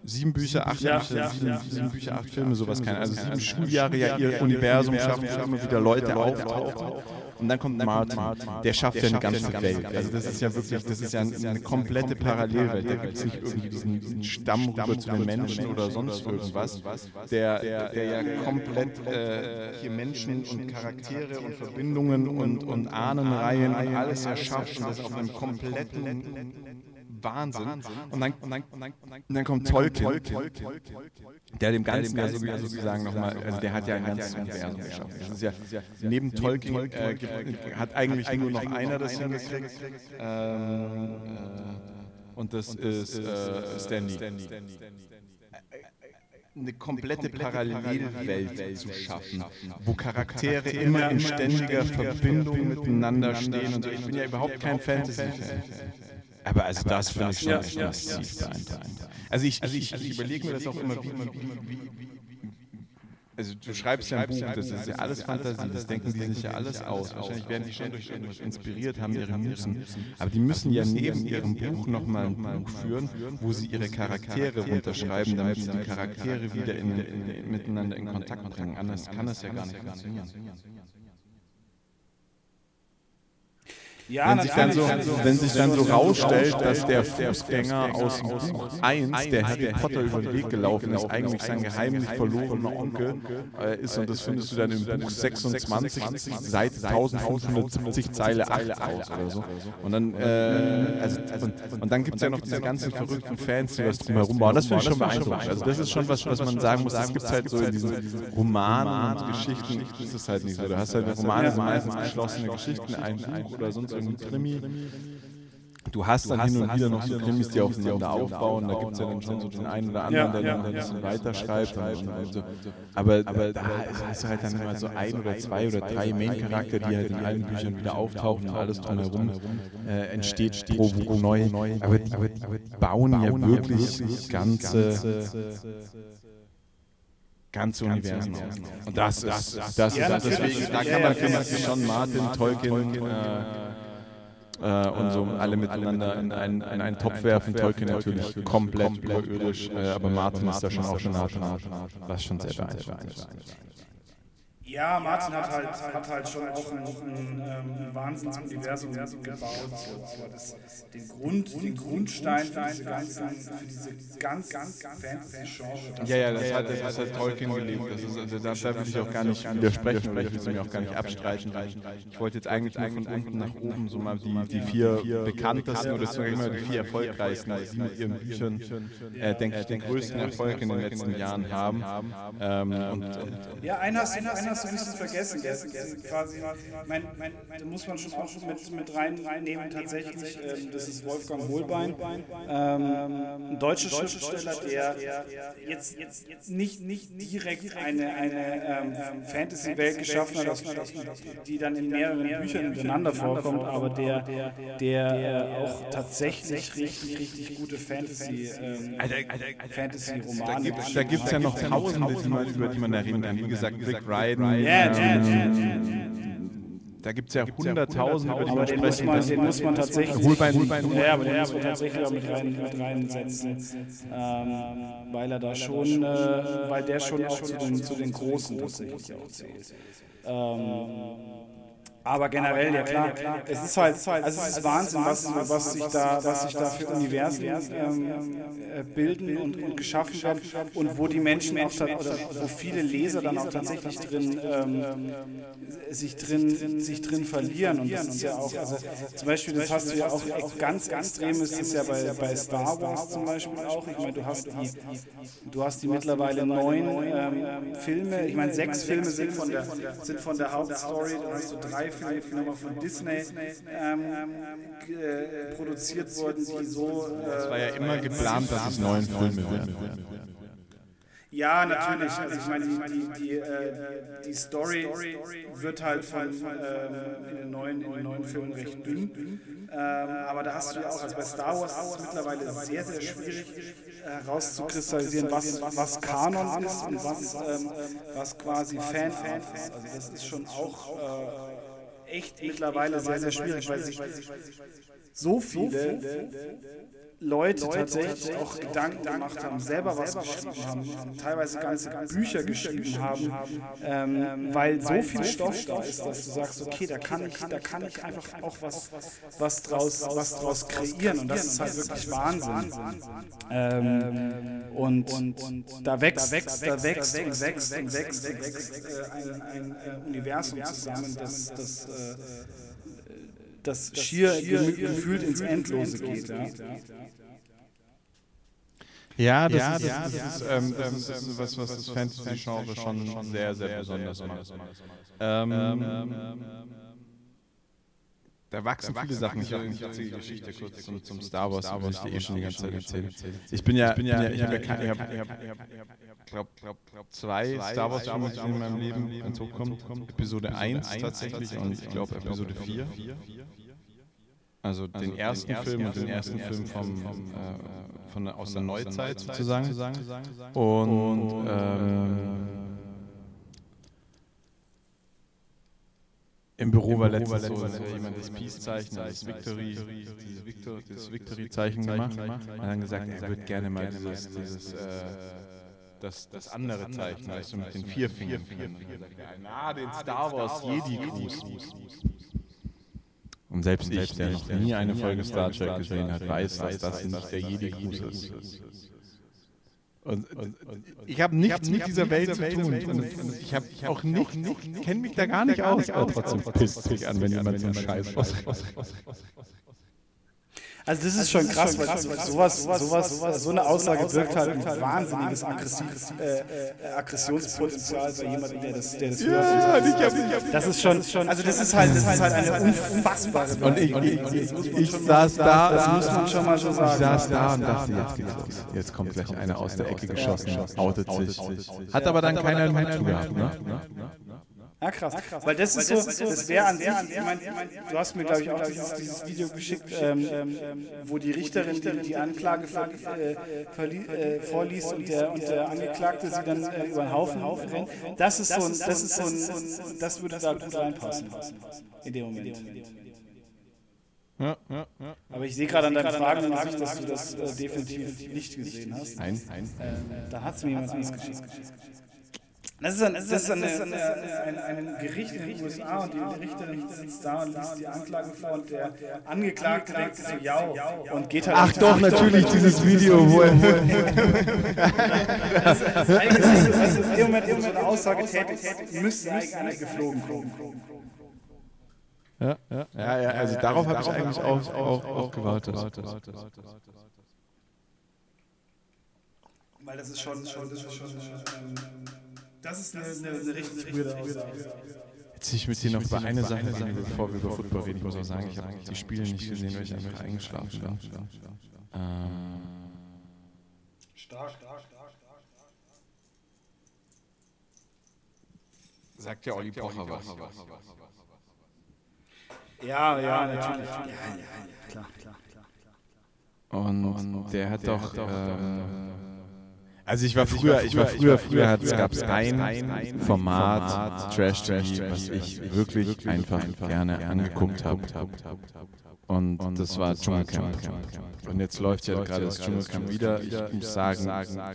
Speaker 1: sieben Bücher, acht
Speaker 2: Ja,
Speaker 1: Bücher,
Speaker 2: ja,
Speaker 1: sieben,
Speaker 2: ja,
Speaker 1: sieben Bücher, acht Filme, sowas keine. Also sieben Schuljahre ja ihr Universum schaffen, immer wieder Leute auftauchen. Und dann kommt Martin, der schafft ja eine ganze Welt. Also das ist ja wirklich, das ist ja eine komplette Parallelwelt. Da gibt es nicht irgendwie diesen, Stamm rüber zu den Menschen oder sonst irgendwas, der, der ja komplett äh, hier Menschen und Charaktere und Verbindungen und, und Ahnenreihen und alles erschafft und das auf einem kompletten Wahnsinn. Und dann, und dann, und dann, und dann kommt Tolkien, der dem Ganzen ja sozusagen, sozusagen nochmal, also der hat ja ein ganzes Universum geschaffen. Das ist ja, neben Tolkien äh, gibt, hat eigentlich nur noch einer das hingekriegt. Ähm, äh, und das ist äh, Stanley. Eine komplette Parallelwelt zu schaffen, wo Charaktere immer in ständiger Verbindung miteinander stehen. Und ich bin ja überhaupt kein Fantasy-Fan. Aber also das finde ich schon massiv beeindruckend. Also ich, ich, ich, überlege mir das auch immer, wie, also du schreibst ja ein Buch, das ist ja alles Fantasie, das denken die sich ja alles aus. Wahrscheinlich werden die schon durch irgendwas inspiriert, haben ihre Musen. Aber die müssen ja neben ihrem Buch nochmal ein Buch führen, wo sie ihre Charaktere runterschreiben, damit sie die Charaktere wieder in, in, miteinander in Kontakt bringen. Anders kann das ja gar nicht funktionieren.
Speaker 2: Ja,
Speaker 1: Wenn sich, dann so, wenn sich dann so rausstellt, dass der Fußgänger aus dem Buch 1, der Harry Potter über den Weg gelaufen ist, eigentlich sein geheimlich verlorener Onkel äh, ist und das findest du dann im Buch 26, Seite 1570, Zeile 8 aus oder so. Und dann, äh, also, und, und dann gibt es ja noch diese ganzen verrückten Fans, die was drumherum bauen. Das finde ich schon beeindruckend. Also das ist schon was, was man sagen muss, das gibt es halt so in diesen Romanen und Geschichten, das ist halt nicht so. Du hast halt Romane, sind meistens geschlossene Geschichten, ein Buch oder sonst irgendwie Krimi. Du hast dann hin und wieder noch so Krimis, die aufeinander aufbauen. Da gibt es ja dann schon so den einen oder anderen, der dann ein bisschen weiterschreibt. Aber, da hast du halt dann immer so ein oder zwei oder drei Main-Charakter, die halt in allen Büchern wieder auftauchen und alles drumherum äh, entsteht pro Buch neu. Aber die, bauen ja wirklich ganze ganze Universen auf. Und das ist, das ist, deswegen, da kann man, schon Martin, Tolkien, äh, äh, und so alle miteinander in einen, in einen Topf werfen. Tolkien natürlich komplett überirdisch, äh, aber Martin ist da schon auch schon nah dran, was schon sehr beeindruckend ist.
Speaker 2: Ja, Martin hat halt, hat halt schon auch ein, ein, ähm, Wahnsinnsuniversum gebaut. So. Aber das, den, Grund, den Grundstein für diese ganzen, für diese ganz, ganz Fantasy-Genre.
Speaker 1: Ja, ja, das hat, das hat halt Tolkien gelegt. Das ist, also, da, da will ich auch gar nicht widersprechen oder ich will es mir auch gar nicht abstreiten. Ich wollte jetzt eigentlich nur von unten nach oben so mal die, die vier bekanntesten oder sagen wir mal die vier erfolgreichsten, die mit ihren Büchern, äh, denke ich, den größten Erfolg in den letzten Jahren haben.
Speaker 2: Ja, einen hast, einen hast du ein bisschen vergessen. Der ist quasi, mein, mein, da muss man schon auch mit, mit reinnehmen, tatsächlich. Ähm, das ist Wolfgang Hohlbein, ähm, ein deutscher Schriftsteller, der jetzt, jetzt, nicht, nicht direkt eine, eine ähm, Fantasy-Welt geschaffen hat, die dann in mehreren Büchern miteinander vorkommt, aber der, der äh, auch tatsächlich richtig, richtig gute Fantasy, ähm, Fantasy-Romane
Speaker 1: da gibt es ja noch tausende, über die man da reden kann. Wie gesagt, Rick Ryden.
Speaker 2: Ja, ja, ja, ja.
Speaker 1: Da gibt es ja hunderttausende, über die man
Speaker 2: Aber den muss
Speaker 1: sprechen
Speaker 2: man,
Speaker 1: kann.
Speaker 2: den muss man tatsächlich.
Speaker 1: Holbein-
Speaker 2: ja, aber den muss man tatsächlich auch mit, rein, mit reinsetzen. Ähm, weil er da schon, äh, weil der schon auch zu den, zu den Großen tatsächlich auch zählt. Ähm, aber generell, ja klar, es ist halt, also es ist Wahnsinn, was, was, sich, da, was sich da für Universen ähm, äh, bilden und, und geschaffen werden und wo die Menschen auch, oder wo viele Leser dann auch tatsächlich drin, ähm, sich drin, sich drin verlieren und das ist ja auch, also zum Beispiel, das hast du ja auch ex- ganz extrem, ist es ja bei, bei Star Wars zum Beispiel auch, ich meine, du hast die, du hast die mittlerweile neun ähm, Filme, ich meine, sechs Filme sind von der, sind von der Hauptstory, dann hast du drei Filme nochmal von Disney ähm, äh, produziert wurden, die so. Äh,
Speaker 1: es war ja immer geplant, dass es neuen Filme werden.
Speaker 2: Ja, natürlich. Also ich meine, die, die, die, äh, die Story wird halt von, ähm, in, den neuen, in den neuen Filmen recht dünn. Ähm, aber da hast du ja auch, also bei Star Wars ist es mittlerweile sehr, sehr schwierig herauszukristallisieren, was, was Kanon ist und was, ähm, was quasi Fan ist. Also das ist schon auch äh, echt mittlerweile sehr, sehr schwierig, weil sich so viele Leute, tatsächlich auch Gedanken gemacht haben, selber was geschrieben haben, teilweise ganze Bücher geschrieben haben, ähm, weil so viel Stoff da ist, dass du sagst, okay, da kann ich, da kann ich einfach auch was, was draus, was draus kreieren und das ist halt wirklich Wahnsinn. Ähm, und, und da wächst, da wächst, da wächst und wächst und wächst und wächst ein, ein, ein Universum zusammen, das, das, äh, das schier gefühlt ins Endlose geht. Ja.
Speaker 1: Ja, das, ja, ist, das, das, ist, ähm, das ist, ist was, was das Fantasy-Genre schon, schon sehr, sehr besonders macht. Ähm, ähm, da wachsen da viele Sachen. Ich, ich erzähle die Geschichte kurz zum, zum Star Wars, Star Wars, die ich eh schon die ganze Zeit erzähle. Ich bin ja, ich bin ja, ich habe ja, ich habe, glaube, glaub, zwei Star Wars Filme, in meinem Leben hinzukommen. Episode 1 tatsächlich und ich glaube Episode 4. Also den ersten Film und den ersten Film vom von, aus der Neuzeit sozusagen. Und ähm, im Büro war letztens so, dass jemand das Peace-Zeichen, das Victory, dieses Victor, das Victory-Zeichen gemacht und dann gesagt, er würde gerne mal dieses, dieses äh, das, das andere Zeichen, du, mit den vier Fingern. Na, den Star Wars Jedi-Gruß. Und selbst, ich, der noch nie eine Folge Star Trek gesehen hat, weiß, dass das nicht der Jedi-Gruß ist. Und, und, und, ich habe nichts mit dieser Welt zu tun. Und, ich habe auch nicht, kenne mich da gar nicht aus, aber trotzdem pisst sich an, wenn jemand so einen Scheiß
Speaker 2: also das ist schon krass, weil sowas, sowas, sowas, so eine Aussage wirkt halt ein wahnsinniges Aggressiv, äh, Aggressionspotenzial bei jemandem, der das, der das hört. Das ist schon, also das ist halt, das ist halt eine unfassbare.
Speaker 1: Und ich, ich, ich saß da,
Speaker 2: das muss man schon mal so sagen.
Speaker 1: Ich saß da und dachte, jetzt geht's los. Jetzt kommt gleich einer aus der Ecke geschossen, outet sich. Hat aber dann keiner einen Hut gehabt, ne?
Speaker 2: Ja, krass. Ja, krass. Weil das ist so, das wäre an sich, ich meine, du hast mir, glaube ich, auch dieses, dieses Video geschickt, ähm, ähm, wo die Richterin die, die Anklage äh, äh, vorliest und der, und der Angeklagte sie dann äh, über den Haufen rennt. Das ist so ein, das ist so ein, das würde da gut reinpassen in dem Moment. Ja, ja, ja. Aber ich sehe gerade an deinen Fragen, Fragen dass du das äh, definitiv nicht gesehen hast.
Speaker 1: Nein, nein.
Speaker 2: Äh, da hat es mir jemand was geschickt. Das ist, ein, das ist eine, eine, ein, ein, Gericht in den USA und die Richterin sitzt da und liest die Anklage vor und der Angeklagte denkt sich so, ja, und geht halt.
Speaker 1: Ach doch, natürlich dieses Video, wo er.
Speaker 2: Das ist dem Moment eine Aussage tätig, müsste eigentlich geflogen kommen.
Speaker 1: Ja, ja, ja, ja, also darauf habe ich eigentlich auch, gewartet.
Speaker 2: Weil das ist schon, schon, das ist schon, ähm, das ist eine, eine, eine richtig weirde Aussage.
Speaker 1: Jetzt ich mit dir noch über eine Sache sagen, bevor wir über Football reden. Ich muss auch sagen, ich habe die Spiele nicht gesehen, weil ich einfach eingeschlafen bin. Stark, stark, stark, stark. Sagt ja Olli Pocher was.
Speaker 2: Ja, ja, natürlich. Ja, ja, ja, klar, klar,
Speaker 1: klar. Und der hat doch also ich war früher, ich war früher, früher gab es ein Format, Trash TV, was ich wirklich einfach gerne angeguckt habe. Und das war Dschungelcamp. Und jetzt läuft ja gerade das Dschungelcamp wieder. Ich muss sagen,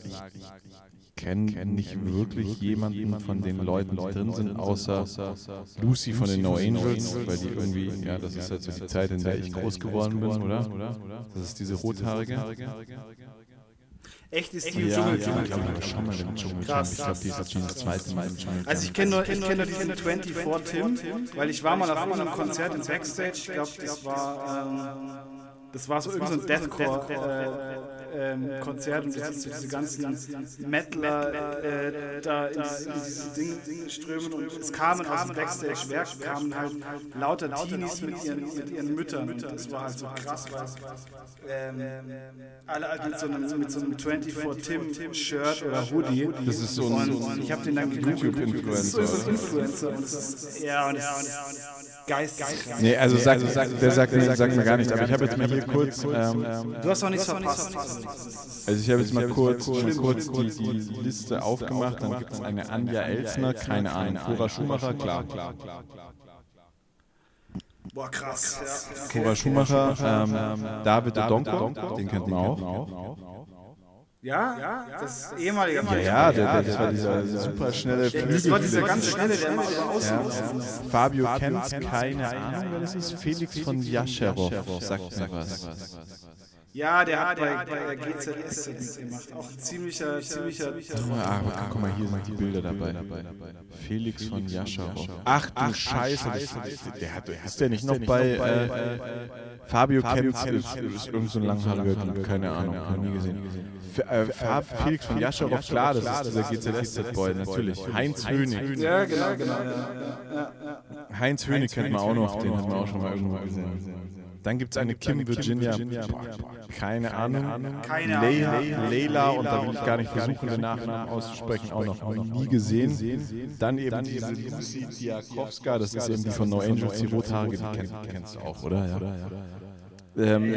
Speaker 1: ich kenne nicht wirklich jemanden von den Leuten, die drin sind, außer Lucy von den No Angels, weil die irgendwie, ja, das ist halt so die Zeit, in der ich groß geworden bin, oder? Das ist diese rothaarige.
Speaker 2: Echt ist
Speaker 1: die ja, Dschungel. Ja, ich glaube, schon mal im Dschungel. Krass. Ich glaube, die ist jetzt schon das zweite Mal im Dschungel.
Speaker 2: Also ich kenne nur, ich kenn nur diesen 24 Tim, weil ich war mal auf einem Konzert in Backstage. Ich glaube, das war... Ähm, Das war so irgendein so Äh, ähm, und du siehst so diese ganzen Metaler äh, da in, in dieses Ding strömen und es kamen aus dem Backstage-Werk, kamen halt lauter Teenies mit ihren, mit ihren Müttern und das war halt so krass, weil ähm, alle halt mit so einem, mit so einem 24-Tim-Shirt oder Hoodie.
Speaker 1: Das ist so ein,
Speaker 2: und ich habe den dann
Speaker 1: YouTube-Influencer.
Speaker 2: Das ist so ein Influencer. Und das ist, ja, und das ist geisteskrank.
Speaker 1: Nee, also, sag, sag, der sagt, mir, sagt mir gar nicht, aber ich habe jetzt mal hier kurz... Ähm,
Speaker 2: du hast noch nichts verpasst.
Speaker 1: Also ich habe jetzt mal kurz, die, die Liste aufgemacht, dann gibt es eine Anja Elsner, keine Ahnung, Cora Schumacher, klar, klar, klar.
Speaker 2: Boah, krass.
Speaker 1: Ja. Cora Schumacher, ähm, David Donko, den kennt man auch.
Speaker 2: Ja, ja, das ehemalige
Speaker 1: Ja, ja, der, der, das war dieser super schnelle Flügel.
Speaker 2: Das war dieser ganz schnelle, der immer so außen
Speaker 1: ja. Fabio kennt keine Ahnung, wer das ist. Felix von Jascherow, sagt mir was.
Speaker 2: Ja, der hat bei, bei der GZS gemacht. Auch ein ziemlicher, ziemlicher.
Speaker 1: Ah, aber guck mal, hier sind die Bilder dabei. Felix von Jascherow. Ach du Scheiße, der hat, ist der nicht noch bei äh, Fabio Kenz? Ist irgend so ein langhaariger, keine Ahnung, noch nie gesehen. Äh, Felix von Jascherow, klar, das ist dieser GZSZ-Boy, natürlich. Heinz Hönig.
Speaker 2: Ja, genau, genau.
Speaker 1: Heinz Hönig kennt man auch noch, den hat man auch schon mal irgendwo gesehen. Dann gibt es eine Kim Virginia, keine Ahnung,
Speaker 2: keine
Speaker 1: Leila, Leila und da will ich gar nicht versuchen, den Nachnamen auszusprechen, auch noch nie gesehen. Dann eben diese Lucy Diakowska, das ist eben die von No Angels, die rothaarige, die kennst du auch, oder? Ja. Ähm,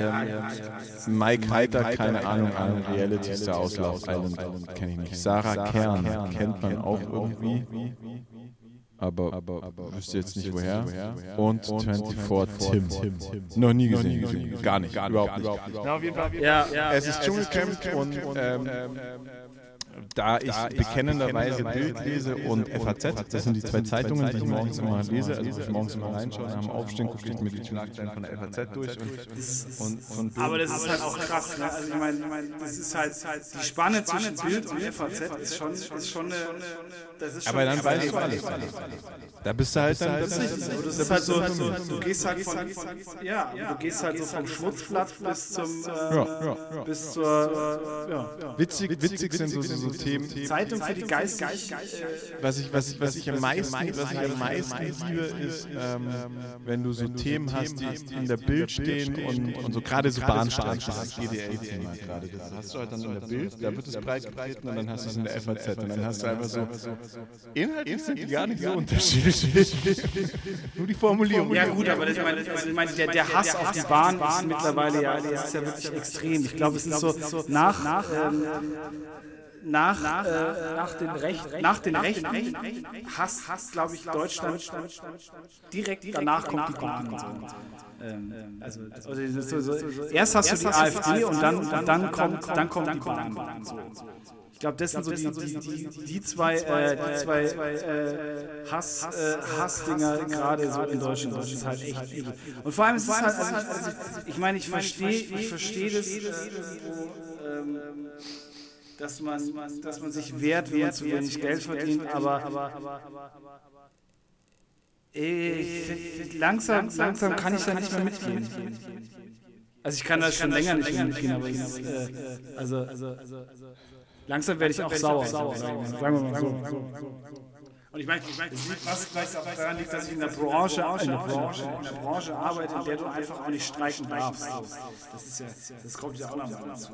Speaker 1: Mike Heiter, keine Ahnung, ein Reality Star aus Love Island, kenne ich nicht. Sarah Kern kennt man auch irgendwie, aber, aber, aber wüsste jetzt nicht woher. Und 24 Tim. Noch nie gesehen, gar nicht, überhaupt nicht. Es ist Dschungelcamp und ähm, da ich bekennenderweise Bild lese und FAZ, das sind die zwei Zeitungen, die ich morgens immer lese, also ich morgens immer reinschaue, nach dem Aufstehen gucke ich mir die Schlagzeilen von der FAZ durch. Und, und
Speaker 2: aber das ist halt auch krass, ne? Also ich meine, das ist halt, die Spanne zwischen Bild und FAZ ist schon, ist schon eine, das ist schon
Speaker 1: Aber dann weißt du alles. Da bist du halt dann,
Speaker 2: das ist halt so, du gehst halt von, ja, du gehst halt so vom Schmutzblatt bis zum, bis zur, ja.
Speaker 1: Witzig, witzig sind so, so Themen.
Speaker 2: Zeitung für die Geist.
Speaker 1: Was ich, was ich, was ich am meisten, was ich am meisten liebe, ist, ähm, wenn du so Themen hast, die in der Bild stehen und, und so gerade so Bahnsteig, das GDL-Thema gerade. Das hast du halt dann in der Bild, da wird es breit getreten und dann hast du es in der FAZ und dann hast du einfach so, inhaltlich sind die gar nicht so unterschiedlich. Nur die Formulierung.
Speaker 2: Ja gut, aber ich meine, ich meine der, der Hass auf die Bahn ist mittlerweile ja, das ist ja wirklich extrem. Ich glaube, es ist so nach, ähm, nach, nach, äh, nach den Rechten, nach den Rechten hasst, hasst glaube ich, Deutschland, direkt, danach kommt die Bahn. Und so. Ähm, also, also so, so, erst hast du die AfD und dann, und dann, kommt, dann kommt die Bahn. So. Ich glaube, das sind so die, die, die, die zwei, äh, die zwei äh, Hass, äh, Hassdinger gerade so in Deutschland. Das ist halt echt übel. Und vor allem ist es halt, also ich, also ich meine, ich verstehe ich versteh das irgendwo, ähm, dass man, dass man sich wehrt, wenn man zu wenig Geld verdient, aber ich, langsam, langsam kann ich da nicht mehr mitgehen. Also ich kann das schon länger nicht mehr mitgehen, aber ich, äh, also, also, langsam werde ich auch sauer, sauer, sagen wir mal so. Und ich meine, ich mein, was vielleicht auch daran liegt, dass ich in der Branche, in der Branche, in der Branche arbeite, in der du einfach auch nicht streiken darfst. Das, ist ja, das kommt ja auch noch mal dazu.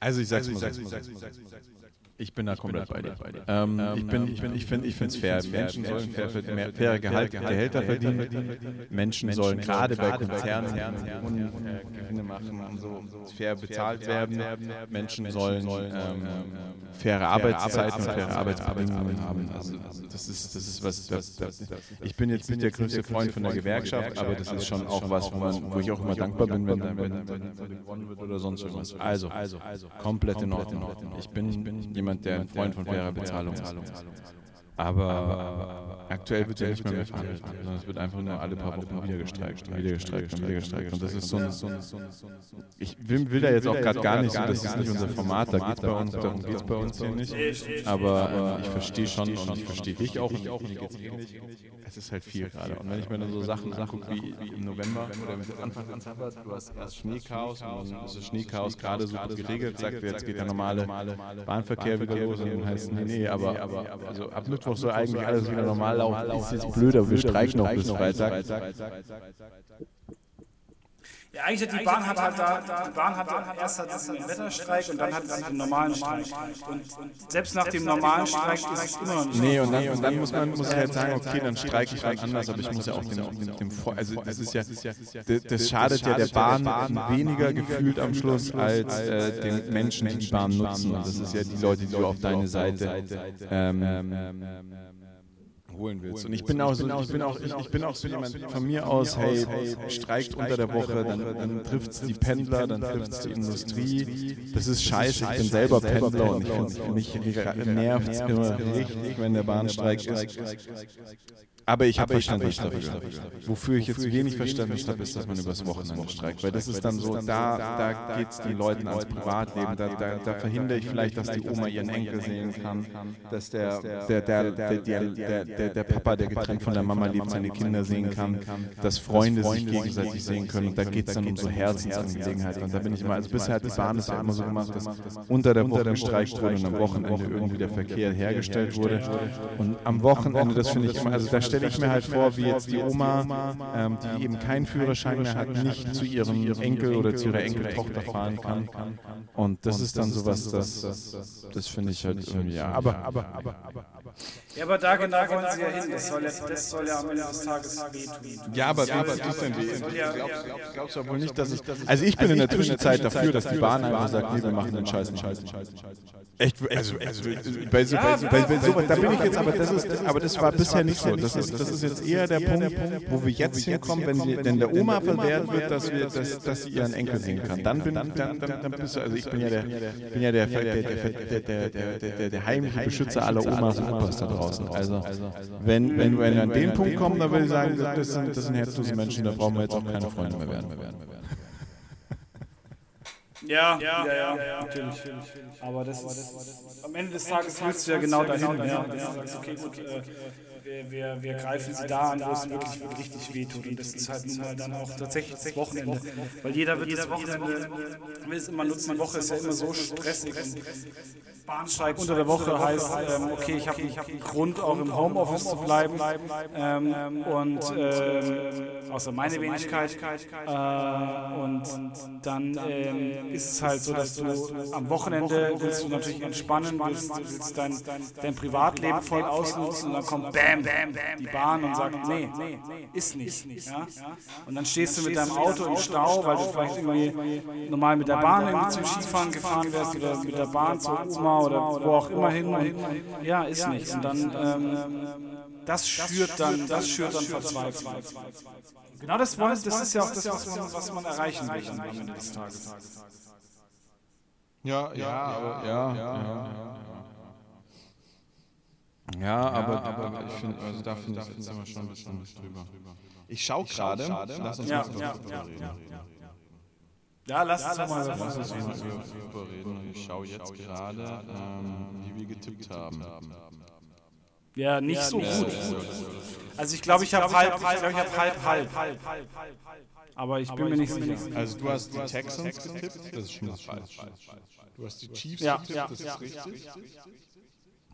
Speaker 1: As ich sag's also ich mal. Sag's, sag's, sag's, sag's, sag's, sag's. Ich bin da komplett bei dir. Ähm, ich bin, ich bin, ich finde, ich finde es fair. Menschen sollen fair, mehr, faire Gehalt, Gehälter verdienen. Menschen sollen gerade bei Konzernen Gewinne machen und so fair bezahlt werden. Menschen sollen ähm, faire Arbeitszeiten und faire Arbeitsbedingungen haben. Also das ist, das ist was. Das, das, ich bin jetzt nicht der größte Freund von der Gewerkschaft, aber das ist schon auch was, wo, man, wo ich auch immer dankbar bin, wenn dann gewonnen wird oder sonst irgendwas. Also, komplett in Ordnung. Ich bin jemand jemand, der ein Freund von fairer Bezahlung ist. Aber aktuell wird ja nicht mehr mehr verhandelt, sondern es wird einfach nur alle paar Wochen wieder gestreikt, wieder gestreikt und wieder gestreikt. Und das ist so ein, ich will, will da jetzt auch gerade gar nicht so, das ist nicht unser Format, da geht es bei uns, darum geht es bei uns hier nicht. Aber ich verstehe schon und ich verstehe dich auch und geht es ähnlich. Es ist halt viel gerade. Und wenn ich mir dann so Sachen angucke wie, im November oder Anfang Dezember, du hast erst Schneechaos und dann ist das Schneechaos gerade so gut geregelt, sagt, jetzt geht der normale Bahnverkehr wieder los und dann heißt es, nee, nee, aber, also ab Mittwoch soll eigentlich alles wieder normal laufen. Ist jetzt blöd, aber wir streichen noch bis Freitag.
Speaker 2: Ja, eigentlich hat die Bahn hat halt da, die Bahn hat erst hat sie den Wetterstreik und dann hat sie den normalen Streik. Und selbst nach dem normalen Streik ist es immer noch nicht.
Speaker 1: Nee, und dann, und dann muss man muss ich halt sagen, okay, dann streike ich halt anders, aber ich muss ja auch den, den, den also das ist ja, das schadet ja der Bahn weniger gefühlt am Schluss als äh, den Menschen, die die Bahn nutzen. Und das ist ja die Leute, die du auf deine Seite ähm, holen willst. Und ich bin auch so, ich bin auch, ich, ich bin auch so jemand von mir aus, hey, streikt unter der Woche, dann, dann trifft es die Pendler, dann trifft es die Industrie. Das ist scheiße, ich bin selber Pendler und ich finde, mich nervt es immer richtig, wenn der Bahnstreik ist. Aber ich habe Verständnis dafür. Wofür ich jetzt wenig Verständnis habe, ist, dass man übers Wochenende streikt. Weil das ist dann so, da, da geht es den Leuten ans Privatleben. Da, da, da verhindere ich vielleicht, dass die Oma ihren Enkel sehen kann. Dass der, der, der, der, der, der, der Papa, der getrennt von der Mama lebt, seine Kinder sehen kann. Dass Freunde sich gegenseitig sehen können. Und da geht es dann um so Herzensangelegenheiten. Und da bin ich immer, also bisher hat die Bahn es ja immer so gemacht, dass unter der Woche gestreikt wurde und am Wochenende irgendwie der Verkehr hergestellt wurde. Und am Wochenende, das finde ich immer, also da stelle ich mir halt vor, wie jetzt die Oma, ähm, die eben keinen Führerschein mehr hat, nicht zu ihrem Enkel oder zu ihrer Enkeltochter fahren kann. Und das ist dann sowas, das, das finde ich halt irgendwie, ja. Aber, aber, aber, aber.
Speaker 2: Ja, aber da genau wollen sie ja hin. Das soll ja, das soll ja am Ende des Tages wehtun.
Speaker 1: Ja, aber wie tut denn weh? Glaubst du wohl nicht, dass es. Also ich bin in der Zwischenzeit dafür, dass die Bahn einfach sagt, nee, wir machen den Scheiß nicht. Echt, also, also bei so, bei, bei, bei so, da bin ich jetzt, aber das ist, aber das war bisher nicht so. Das ist, das ist jetzt eher der Punkt, wo wir jetzt hinkommen, wenn sie, wenn der Oma verwehrt wird, dass wir, dass, dass sie ihren Enkel sehen kann. Dann bin, dann, dann, dann bist du, also ich bin ja der, bin ja der, der, der, der, der, der heimliche Beschützer aller Omas und Opas da draußen. Also, wenn, wenn wir an den Punkt kommen, dann würde ich sagen, das sind, das sind herzlose Menschen, da brauchen wir jetzt auch keine Freunde mehr werden.
Speaker 2: Ja, ja, ja, ja, ja, natürlich. Aber das ist, am Ende des Tages willst du ja genau dahin. Ja, das okay, gut, äh, wir, wir, wir greifen sie da an, wo es wirklich, wirklich richtig wehtut. Und das ist halt nun mal dann auch tatsächlich das Wochenende. Weil jeder wird das Wochenende, will es immer nutzen. Woche ist ja immer so stressig. Bahnsteig unter der Woche heißt, ähm, okay, ich habe einen Grund, auch im Homeoffice zu bleiben. Ähm, und ähm, außer meine Wenigkeit. Äh, und dann ähm, ist es halt so, dass du am Wochenende willst du natürlich entspannen, willst, willst dein, dein Privatleben voll ausnutzen und dann kommt Bam, Bam, die Bahn und sagt, nee, ist nicht. Ja? Und dann stehst du mit deinem Auto im Stau, weil du vielleicht irgendwie normal mit der Bahn irgendwie zum Skifahren gefahren wärst oder mit der Bahn zur Oma oder wo auch immer hin. ja, ist nichts. Und dann, ähm, das schürt dann, das schürt dann Verzweiflung. Genau das, wollen, das ist ja auch das, was man, was man erreichen will am Ende des Tages.
Speaker 1: Ja, ja, aber, ja, ja, ja. Ja, aber, aber ich finde, also da finde ich, jetzt immer schon ein bisschen drüber. Ich schaue gerade, lass uns mal drüber reden.
Speaker 2: Ja, lass uns ja,
Speaker 1: mal darüber reden. Ich schaue jetzt gerade, ähm, wie wir getippt haben.
Speaker 2: Ja, nicht so gut. Also ich glaube, ich habe halb, halb, ich habe halb, halb. Aber ich bin mir nicht sicher.
Speaker 1: Also du hast die Texans getippt, das ist schon falsch. Du hast die Chiefs getippt, das ist richtig.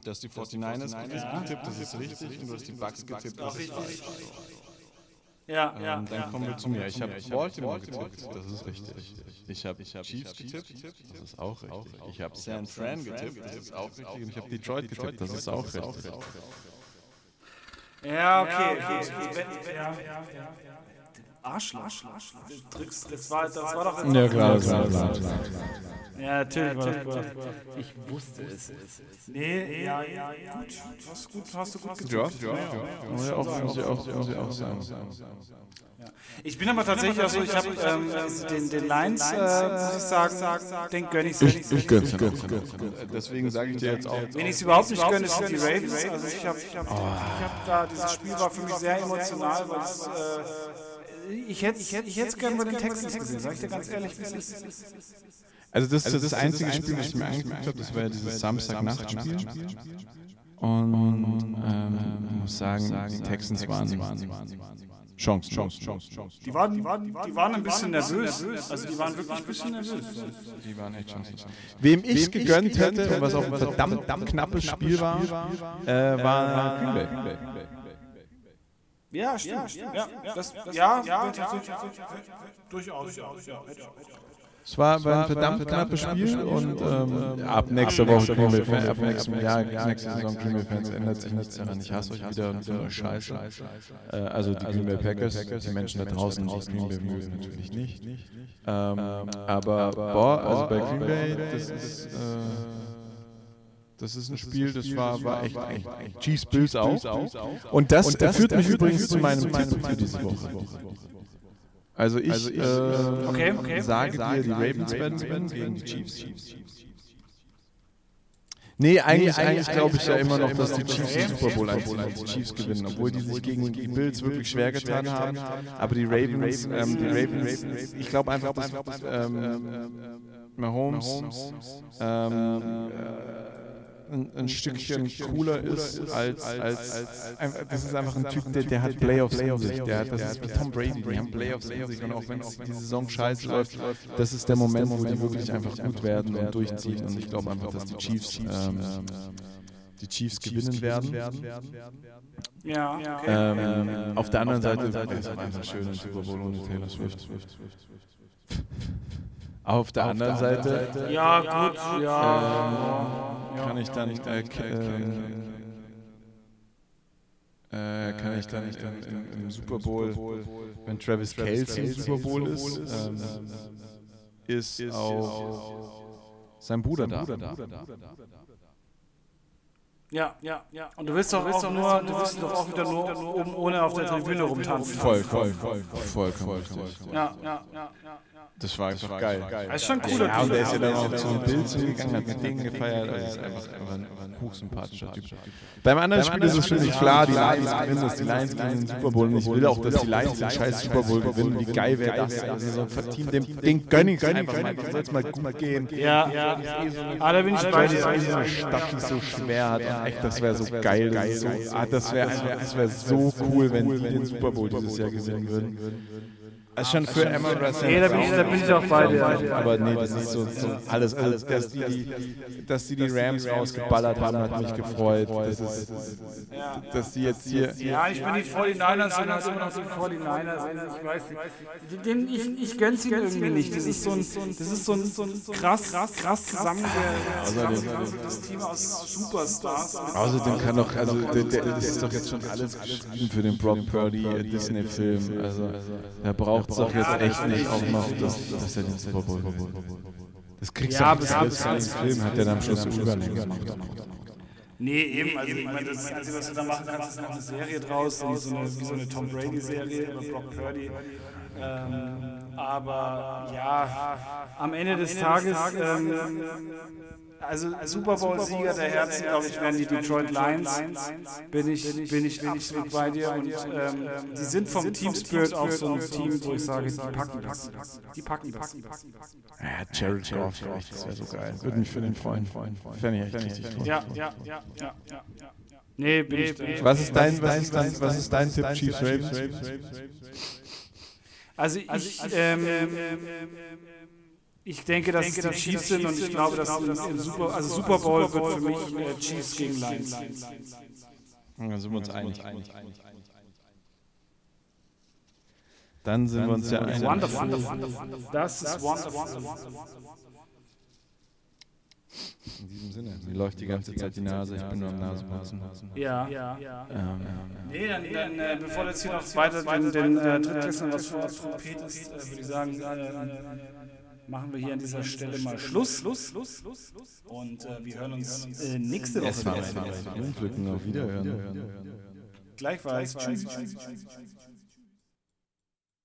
Speaker 1: Du hast die 49ers getippt, das ist richtig. Und du hast die Bucks getippt, das ist falsch.
Speaker 2: Ja, ähm,
Speaker 1: ja, dann ja, kommen wir zu mir. Ich habe Baltimore getippt, das ist richtig. Ich habe Chiefs getippt, das ist auch richtig. Ich habe San Fran getippt, das ist auch richtig. Und ich habe Detroit getippt, das ist auch richtig.
Speaker 2: Ja, okay, okay. Arschloch. Das war, das war doch
Speaker 1: Ja, klar, klar, klar.
Speaker 2: Ja, natürlich war das. Ich wusste es. Nee, ja, ja, gut. Hast, gut, hast du gut getippt.
Speaker 1: Ja, ja, ja. Muss ich auch, muss ich auch, muss ich auch sagen.
Speaker 2: Ich bin aber tatsächlich auch so, ich habe ähm, den, den Lines, äh, muss ich sagen, den gönne ich
Speaker 1: Ich, ich gönn's dir noch. Deswegen sage ich dir jetzt auch.
Speaker 2: Wen ich es überhaupt nicht gönne, sind die Ravens. Also ich habe ich hab, ich hab da, dieses Spiel war für mich sehr emotional, weil es, äh, ich hätte ich hätte, ich hätte gerne bei den Texans gesehen, sag ich dir ganz ehrlich.
Speaker 1: Also das ist das einzige Spiel, das ich mir angeguckt habe, das war ja dieses Samstagnachtspiel. Und ähm, ich muss sagen, die Texans waren Chance, Chance, Chance, Chance.
Speaker 2: Die waren, die waren, die waren ein bisschen nervös. Also die waren wirklich ein bisschen nervös.
Speaker 1: Die waren echt chancenlos. Wem ich gegönnt hätte, was auch ein verdammt knappes Spiel war, äh, war Green Bay.
Speaker 2: Ja, stimmt. Ja, ja, das, das, ja, ja, durchaus. Ja,
Speaker 1: Es war, war ein verdammt knappes Spiel und ähm, ab nächster Woche Bay Fans, ab nächstem Jahr, nächste Saison Green Bay Fans ändert sich nichts daran. Ich hasse euch wieder und so eine Scheiße. Äh, also die Green Bay Packers, die Menschen da draußen, die Green Bay mögen natürlich nicht. Ähm, aber boah, also bei Green Bay, das ist äh, das ist ein Spiel, das war, war echt, echt, echt. Chiefs Bills auch. Und das, Und das führt mich übrigens zu meinem Tipp für diese Woche. Also ich, also ich äh,
Speaker 2: okay, okay,
Speaker 1: sage dir, die Ravens werden gewinnen gegen die Chiefs. Nee, eigentlich, nee, eigentlich glaube ich ja immer noch, dass die Chiefs den Super Bowl einziehen die Chiefs gewinnen, obwohl die sich gegen die Bills wirklich schwer getan haben. Aber die Ravens, ähm, die Ravens, ich glaube einfach, dass ähm, Mahomes ähm, ein, ein Stückchen cooler ist als, als, als, das ist einfach ein Typ, der, der hat Playoffs in sich. Der hat, das ist wie Tom Brady, die haben Playoffs in sich und auch wenn die Saison scheiße läuft, das ist der Moment, wo die wirklich einfach gut werden und durchziehen und ich glaube einfach, dass die Chiefs ähm, die Chiefs gewinnen werden.
Speaker 2: Ja,
Speaker 1: ja. Ähm, auf der anderen Seite ist es einfach schön, ein Super Bowl ohne Taylor Swift. Auf der, Auf anderen, der Seite, Seite,
Speaker 2: ja, gut, ja,
Speaker 1: ja, kann ich dann nicht, äh, äh, kann ich dann nicht dann im, im Super Bowl, wenn Travis Kelce im Super Bowl ist, ähm, ist auch sein Bruder da.
Speaker 2: Ja, ja, ja. Und du willst doch auch nur, du willst doch auch wieder nur oben ohne auf der Tribüne rumtanzen.
Speaker 1: Voll, voll, voll, voll, voll, voll.
Speaker 2: Ja, ja, ja.
Speaker 1: Das war einfach geil.
Speaker 2: Das ist schon cool.
Speaker 1: Ja, und der ist ja dann auch zu einem Bild gegangen, hat mit denen gefeiert. Also ist einfach, einfach ein hochsympathischer Typ. Beim anderen Spiel ist es völlig klar, die Lions gewinnen das, die Lions gewinnen den Super Bowl. Und ich will auch, dass die Lions den scheiß Super Bowl gewinnen. Wie geil wäre das? Also so ein Team, dem, den gönn ich einfach mal. Soll es mal gut gehen.
Speaker 2: Ja, ja. Ah, da bin ich bei dir.
Speaker 1: Weil diese Stadt, die so schwer hat. Echt, das wäre so geil. Das wäre so cool, wenn die den Super Bowl dieses Jahr gesehen würden. Also schon für Emma Russell.
Speaker 2: Nee, da bin, ich, da bin ich auch bei dir.
Speaker 1: Aber nee, das ist so, so alles, alles dass, die, die, dass die die Rams rausgeballert haben, hat mich gefreut. Das ist, dass die jetzt hier...
Speaker 2: Ja, ich bin die 49ers und also immer noch die 49ers. Ich weiß nicht. Den, ich, ich gönn's ihnen irgendwie nicht. Das ist so ein, das ist so ein, so ein krass, krass zusammengesetztes Team aus Superstars.
Speaker 1: Außerdem kann doch, also das ist doch jetzt schon alles geschrieben für den Brock Purdy Disney-Film. Also er braucht braucht es doch jetzt echt nicht auch noch, dass, dass er den Super Bowl. Das kriegst du ja, bis selbst im Film, hat er dann am Schluss Überlänge gemacht.
Speaker 2: Nee, eben, also ich meine, das Einzige, was du da machen kannst, ist noch eine Serie draus, wie so eine, wie so eine Tom Brady-Serie über Brock Purdy. Ähm, aber ja, am Ende des Tages ähm, also, also Super Bowl-Sieger der Herzen, glaube ich, werden die Detroit Lions. Bin ich, bin ich absolut bei dir. Und ähm, die sind vom Team Spirit auch so ein Team, wo ich sage, die packen das. Die packen das.
Speaker 1: Ja, Jared Goff, das wäre so geil. Würde mich für den freuen. Fände ich echt richtig
Speaker 2: toll. Ja, ja, ja, ja, ja. Nee, bin ich.
Speaker 1: Was ist dein, was ist dein, was ist dein Tipp, Chiefs Ravens?
Speaker 2: Also ich, ähm, ich denke, dass denke, es die Chiefs sind und ich glaube, dass im, im Super, also Super Bowl wird für mich äh, Chiefs gegen Lions.
Speaker 1: Dann sind wir uns einig. Dann sind wir uns ja einig.
Speaker 2: Wonderful. Das ist wonderful.
Speaker 1: In diesem Sinne, mir läuft die ganze Zeit die Nase, ich bin nur am Nasenputzen.
Speaker 2: Ja, ja, ja. Ähm, nee, dann, dann äh, bevor jetzt hier noch weiter den, den äh, Drittklässlern was von Trompet ist, äh, würde ich sagen, äh, machen wir hier an dieser Stelle mal Schluss. Schluss, Schluss, Schluss, Schluss. Und äh, wir hören uns äh, nächste Woche
Speaker 1: mein Glück, auf Wiederhören.
Speaker 2: Gleichfalls. Tschüss.